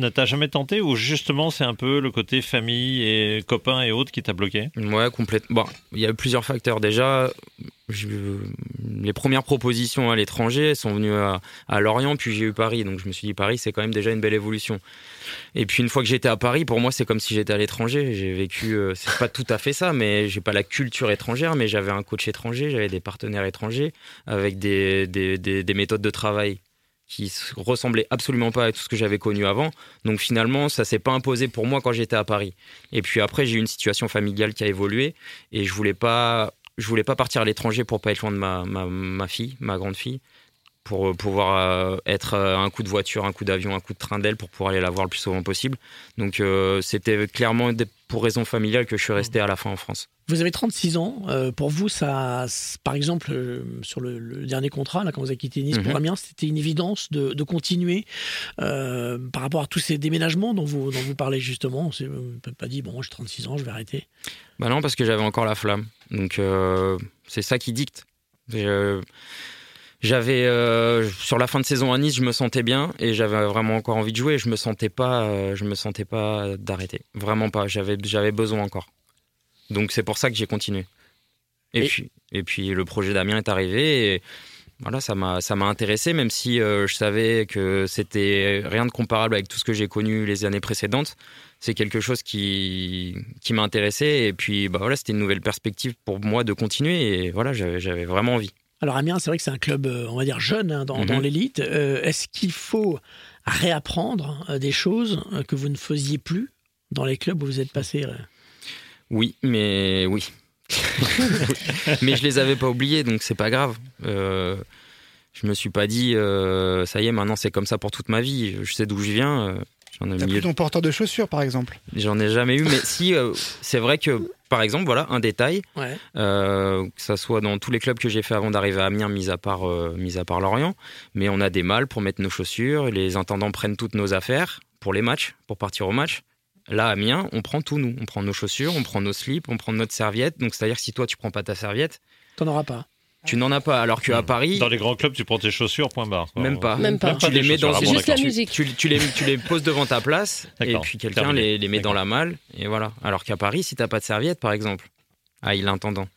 t'a jamais tenté ou justement c'est un peu le côté famille et copains et autres qui t'a bloqué? Ouais, complètement. Bon, il y a plusieurs facteurs. Déjà, je- les premières propositions à l'étranger sont venues à, à Lorient, puis j'ai eu Paris. Donc je me suis dit, Paris, c'est quand même déjà une belle évolution. Et puis une fois que j'étais à Paris, pour moi, c'est comme si j'étais à l'étranger. J'ai vécu, euh, c'est pas tout à fait ça, mais j'ai pas la culture étrangère, mais j'avais un coach étranger, j'avais des partenaires étrangers avec des, des, des- des méthodes de travail qui ressemblaient absolument pas à tout ce que j'avais connu avant. Donc finalement, ça s'est pas imposé pour moi quand j'étais à Paris. Et puis après, j'ai eu une situation familiale qui a évolué et je voulais pas, je voulais pas partir à l'étranger pour pas être loin de ma, ma, ma fille, ma grande fille, pour euh, pouvoir euh, être euh, un coup de voiture, un coup d'avion, un coup de train d'aile pour pouvoir aller la voir le plus souvent possible. Donc euh, c'était clairement pour raison familiale que je suis resté à la fin en France. Vous avez 36 ans. euh, pour vous, ça, par exemple, euh, sur le, le dernier contrat, là, quand vous avez quitté Nice pour Mhm. Amiens, c'était une évidence de, de continuer par rapport à tous ces déménagements dont vous, dont vous parlez justement. Vous n'avez pas dit, bon, j'ai 36 ans, je vais arrêter. Bah non, parce que j'avais encore la flamme. Donc c'est ça qui dicte. Je- J'avais euh, sur la fin de saison à Nice, je me sentais bien et j'avais vraiment encore envie de jouer. Je me sentais pas, euh, je me sentais pas d'arrêter. Vraiment pas. J'avais j'avais besoin encore. Donc c'est pour ça que j'ai continué. Et, Et- puis et puis le projet d'Amiens est arrivé et voilà, ça m'a ça m'a intéressé même si euh, je savais que c'était rien de comparable avec tout ce que j'ai connu les années précédentes c'est quelque chose qui, qui m'a intéressé. Et puis, bah voilà, c'était une nouvelle perspective pour moi de continuer. Et voilà, j'avais j'avais vraiment envie. Alors Amiens, c'est vrai que c'est un club, euh, on va dire, jeune hein, dans, Mhm. dans l'élite. Euh, Est-ce qu'il faut réapprendre euh, des choses que vous ne faisiez plus dans les clubs où vous êtes passé Oui, mais oui. <laughs> mais je les avais pas oubliés, donc c'est pas grave. Euh, je me suis pas dit, euh, ça y est, maintenant c'est comme ça pour toute ma vie. Je sais d'où je viens. euh, J'en ai, T'as mis- plus ton porteur de chaussures, par exemple. j'en ai jamais eu. Mais si, euh, c'est vrai que, par exemple, voilà, un détail, Ouais. Euh, que ça soit dans tous les clubs que j'ai fait avant d'arriver à Amiens, mis à part, euh, mis à part Lorient. Mais on a des malles pour mettre nos chaussures. Les intendants prennent toutes nos affaires pour les matchs, pour partir au match. Là, à Amiens, on prend tout, nous. On prend nos chaussures, on prend nos slips, on prend notre serviette. Donc, c'est-à-dire que si toi, tu prends pas ta serviette, T'en auras pas. Tu n'en as pas. Alors qu'à Paris, Dans les grands clubs, tu prends tes chaussures, point barre. quoi. même pas. Même pas. Tu les mets dans. Ah bon, juste la musique. tu, tu les, tu les poses devant ta place et puis quelqu'un les, les met dans la malle et voilà. Alors qu'à Paris, si t'as pas de serviette, par exemple, ah, il est intendant.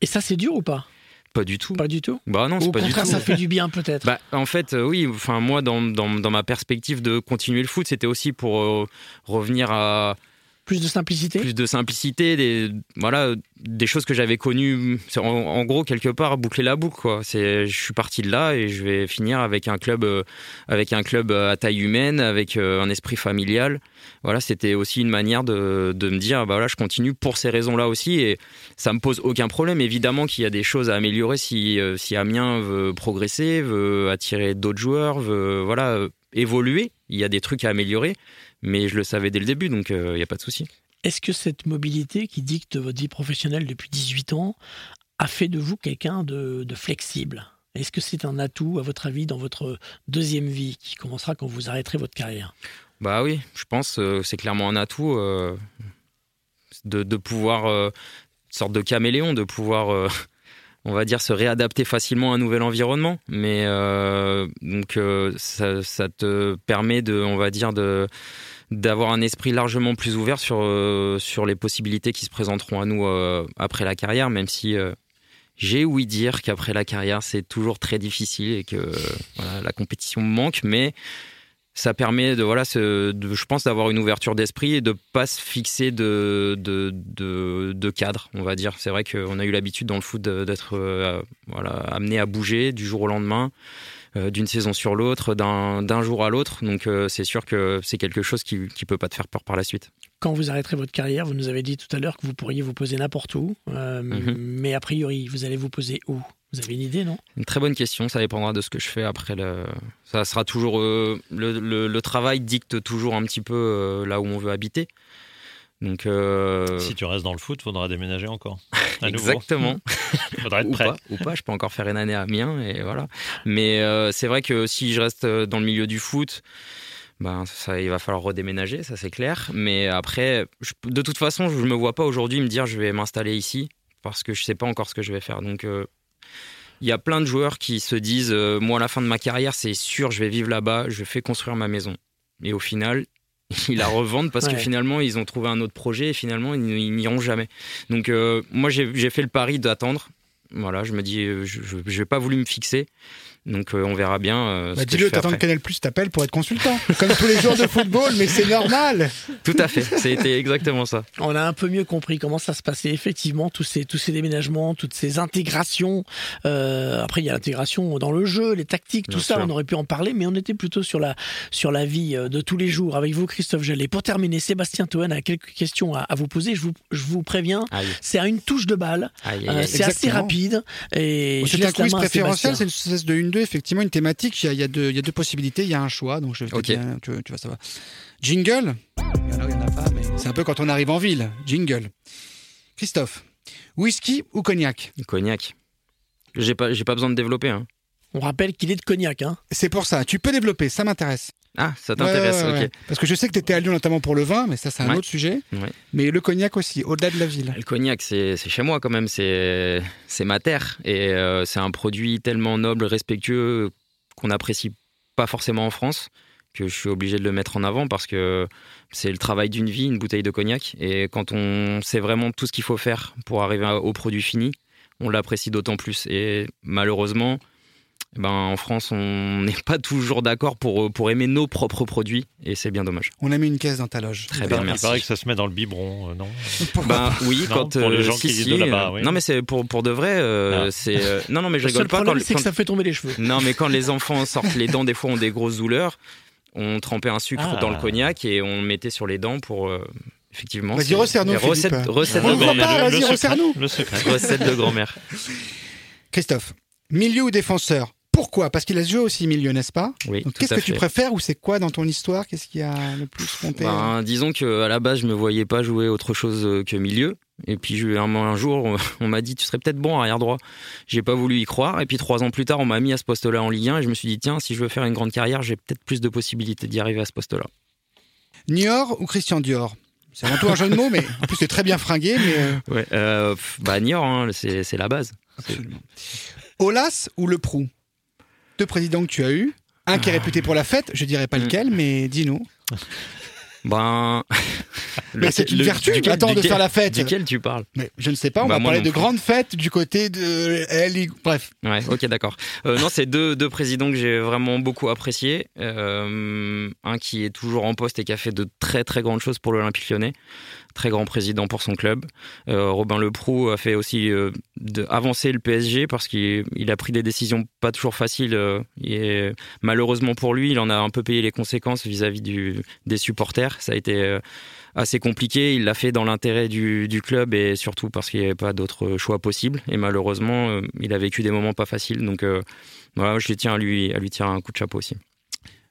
Et ça, c'est dur ou pas? Pas du tout. Pas du tout? Bah non, c'est pas du contraire, tout. ça fait du bien peut-être. <laughs> Bah, en fait, euh, oui. Enfin, moi, dans, dans, dans ma perspective de continuer le foot, c'était aussi pour euh, revenir à Plus de simplicité plus de simplicité, des voilà, des choses que j'avais connues. En, gros, quelque part, boucler la boucle. Quoi. Je suis parti de là et je vais finir avec un club, euh, avec un club à taille humaine, avec euh, un esprit familial. Voilà, c'était aussi une manière de, me dire, bah voilà, je continue pour ces raisons-là aussi et ça me pose aucun problème. Évidemment qu'il y a des choses à améliorer si, euh, si Amiens veut progresser, veut attirer d'autres joueurs, veut voilà euh, évoluer. Il y a des trucs à améliorer, mais je le savais dès le début, donc euh, il n'y a pas de souci. Est-ce que cette mobilité qui dicte votre vie professionnelle depuis 18 ans a fait de vous quelqu'un de, de flexible? Est-ce que c'est un atout, à votre avis, dans votre deuxième vie qui commencera quand vous arrêterez votre carrière? Bah oui, je pense que c'est clairement un atout euh, de, de pouvoir, euh, une sorte de caméléon, de pouvoir, euh, <laughs> on va dire, se réadapter facilement à un nouvel environnement. Mais euh, donc euh, ça, ça te permet de, on va dire, de d'avoir un esprit largement plus ouvert sur, euh, sur les possibilités qui se présenteront à nous euh, après la carrière, même si euh, j'ai ouï dire qu'après la carrière, c'est toujours très difficile et que la compétition manque, mais ça permet de voilà je pense d'avoir une ouverture d'esprit et de pas se fixer de de, de, de cadre on va dire. C'est vrai qu'on a eu l'habitude dans le foot d'être voilà amené à bouger du jour au lendemain d'une saison sur l'autre d'un jour à l'autre donc euh, c'est sûr que c'est quelque chose qui qui peut pas te faire peur par la suite Quand vous arrêterez votre carrière, vous nous avez dit tout à l'heure que vous pourriez vous poser n'importe où, euh, Mhm. mais a priori, vous allez vous poser où? Vous avez une idée, non? Une très bonne question, ça dépendra de ce que je fais après. Le... Ça sera toujours euh, le, le- le travail dicte toujours un petit peu euh, là où on veut habiter. Donc euh, Si tu restes dans le foot, faudra déménager encore. <laughs> Exactement. <laughs> Faudra être ou prêt. pas, ou pas, je peux encore faire une année à Amiens et voilà. Mais euh, c'est vrai que si je reste euh, dans le milieu du foot, ben ça, il va falloir redéménager, ça c'est clair. Mais après, je- de toute façon, je me vois pas aujourd'hui me dire je vais m'installer ici parce que je sais pas encore ce que je vais faire. Donc euh, il y a plein de joueurs qui se disent moi à la fin de ma carrière c'est sûr je vais vivre là-bas, je fais construire ma maison. Et au final <laughs> ils la revendent parce que finalement ils ont trouvé un autre projet et finalement ils, ils n'iront jamais. Donc euh, moi j'ai j'ai fait le pari d'attendre Voilà, je me dis, euh, je n'ai pas voulu me fixer. Donc euh, on verra bien. euh, Bah, Dis-le, t'attends que. Canal Plus t'appelle pour être consultant. Comme tous les jours de football, mais c'est normal. Tout à fait, c'était exactement ça. On a un peu mieux compris comment ça se passait effectivement tous ces tous ces déménagements, toutes ces intégrations. Euh, après il y a l'intégration dans le jeu, les tactiques, tout Bien ça. sûr. On aurait pu en parler, mais on était plutôt sur la sur la vie euh, de tous les jours avec vous, Christophe Jallet. Pour terminer, Sébastien Toen a quelques questions à, à vous poser. Je vous je vous préviens, c'est à une touche de balle. Euh, c'est assez rapide C'est un quiz préférentiel, c'est une espèce de 1-2, effectivement, une thématique. Il y, a, y deux, il y a deux possibilités, il y a un choix, donc je vais te Ok. dire, tu, tu vois, ça va. Jingle Il y en a, il y en a pas, mais c'est un peu quand on arrive en ville. Jingle. Christophe, whisky ou cognac? Cognac. J'ai pas, j'ai pas besoin de développer. Hein. On rappelle qu'il est de Cognac. Hein. C'est pour ça, tu peux développer, ça m'intéresse. Ah, ça t'intéresse, Ouais, ouais, ouais, ok. ouais. Parce que je sais que tu étais à Lyon notamment pour le vin, mais ça c'est un autre sujet. Mais le cognac aussi, au-delà de la ville. Le cognac, c'est chez moi quand même, c'est c'est ma terre. Et euh, c'est un produit tellement noble, respectueux, qu'on n'apprécie pas forcément en France, que je suis obligé de le mettre en avant parce que c'est le travail d'une vie, une bouteille de cognac. Et quand on sait vraiment tout ce qu'il faut faire pour arriver au produit fini, on l'apprécie d'autant plus. Et malheureusement, ben, en France, on <laughs> n'est pas toujours d'accord pour, pour aimer nos propres produits. Et c'est bien dommage. On a mis une caisse dans ta loge. Très bien, paraît- merci. Il paraît que ça se met dans le biberon, euh, non <laughs> Ben oui, Non, quand pour les euh, gens si, qui si, lisent de là-bas, euh, oui. Non mais c'est pour pour de vrai. euh, Ah. C'est euh, non non mais je Le seul rigole pas quand, problème, c'est que quand- ça fait tomber les cheveux. non mais quand les <laughs> enfants sortent les dents, des fois ont des grosses douleurs. On trempait un sucre Ah. dans le cognac et on le mettait sur les dents pour euh, effectivement. Vas-y, resserre-nous, recettes On de grand-mère. pas, vas-y, resserre-nous. Le secret. Recettes de grand-mère. Christophe, milieu ou défenseur Pourquoi? Parce qu'il a joué aussi milieu, n'est-ce pas? Oui. Qu'est-ce que tu préfères ou c'est quoi dans ton histoire? Qu'est-ce qui a le plus compté Ben, disons que à la base je me voyais pas jouer autre chose euh, que milieu. Et puis un, jour <laughs> on- m'a dit tu serais peut-être bon arrière droit. J'ai pas voulu y croire. Et puis trois ans plus tard on m'a mis à ce poste-là en Ligue 1 et je me suis dit tiens si je veux faire une grande carrière j'ai peut-être plus de possibilités d'y arriver à ce poste-là. Niort ou Christian Dior? C'est avant tout un jeu de mots, mais en plus c'est très bien fringué. Mais euh, Ouais. Euh, bah Niort hein, c'est c'est la base. absolument. Olas ou Le Prou? Deux présidents que tu as eus. Un qui est réputé pour la fête, je dirais pas Mm. lequel, mais dis-nous. Ben. <laughs> Mais c'est une vertu, duquel- attends, de faire la fête. Duquel tu parles Mais je ne sais pas, on Bah, va parler de grandes fêtes du côté de Ligue. Bref, Ouais, ok, d'accord. Euh, non, c'est deux, deux présidents que j'ai vraiment beaucoup appréciés. Euh, un qui est toujours en poste et qui a fait de très très grandes choses pour l'Olympique lyonnais. Très grand président pour son club. Euh, Robin Leproux a fait aussi euh, de, avancer le PSG parce qu'il il a pris des décisions pas toujours faciles. euh, et malheureusement pour lui, il en a un peu payé les conséquences vis-à-vis des supporters. Ça a été assez compliqué. Il l'a fait dans l'intérêt du, du club et surtout parce qu'il n'y avait pas d'autre choix possible. Et malheureusement, il a vécu des moments pas faciles. Donc voilà, je tiens à lui, à lui tirer un coup de chapeau aussi.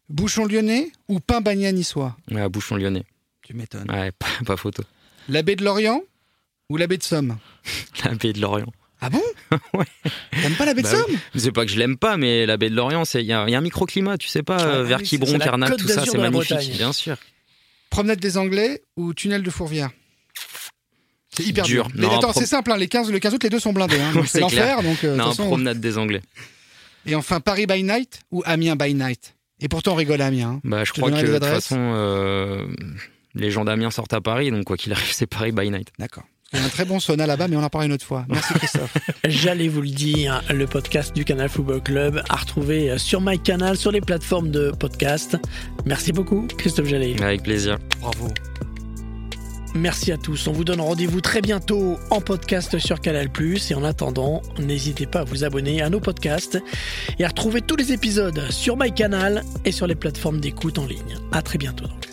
Bouchon lyonnais ou pain bagné niçois? À Bouchon lyonnais. Tu m'étonnes. Ouais, <laughs> pas, pas photo. La baie de Lorient ou la baie de Somme? <laughs> La baie de Lorient. Ah bon? <laughs> Ouais. T'aimes pas la baie de Bah Somme? C'est pas que je l'aime pas, mais la baie de Lorient, il y, a il y a un microclimat, tu sais pas, Ah euh, oui, vers Quiberon, Carnac, tout ça, c'est magnifique, bien sûr. Promenade des Anglais ou tunnel de Fourvière? C'est hyper dur. Dur. Attends, c'est simple, hein, les 15, le 15 août, les deux sont blindés. hein, c'est l'enfer. Donc, euh, non, façon- promenade des Anglais. Et enfin, Paris by night ou Amiens by night? Et pourtant, on rigole à Amiens. hein. Bah, je crois que de toute façon, euh, les gens d'Amiens sortent à Paris, donc quoi qu'il arrive, <laughs> c'est Paris by night. D'accord. Il y a un très bon sauna là-bas, mais on en parlera une autre fois. Merci <laughs> Christophe. J'allais vous le dire, le podcast du Canal Football Club à retrouver sur MyCanal, sur les plateformes de podcast. Merci beaucoup, Christophe Jallet. Avec plaisir. Bravo. Merci à tous. On vous donne rendez-vous très bientôt en podcast sur Canal+. Et en attendant, n'hésitez pas à vous abonner à nos podcasts et à retrouver tous les épisodes sur MyCanal et sur les plateformes d'écoute en ligne. À très bientôt donc.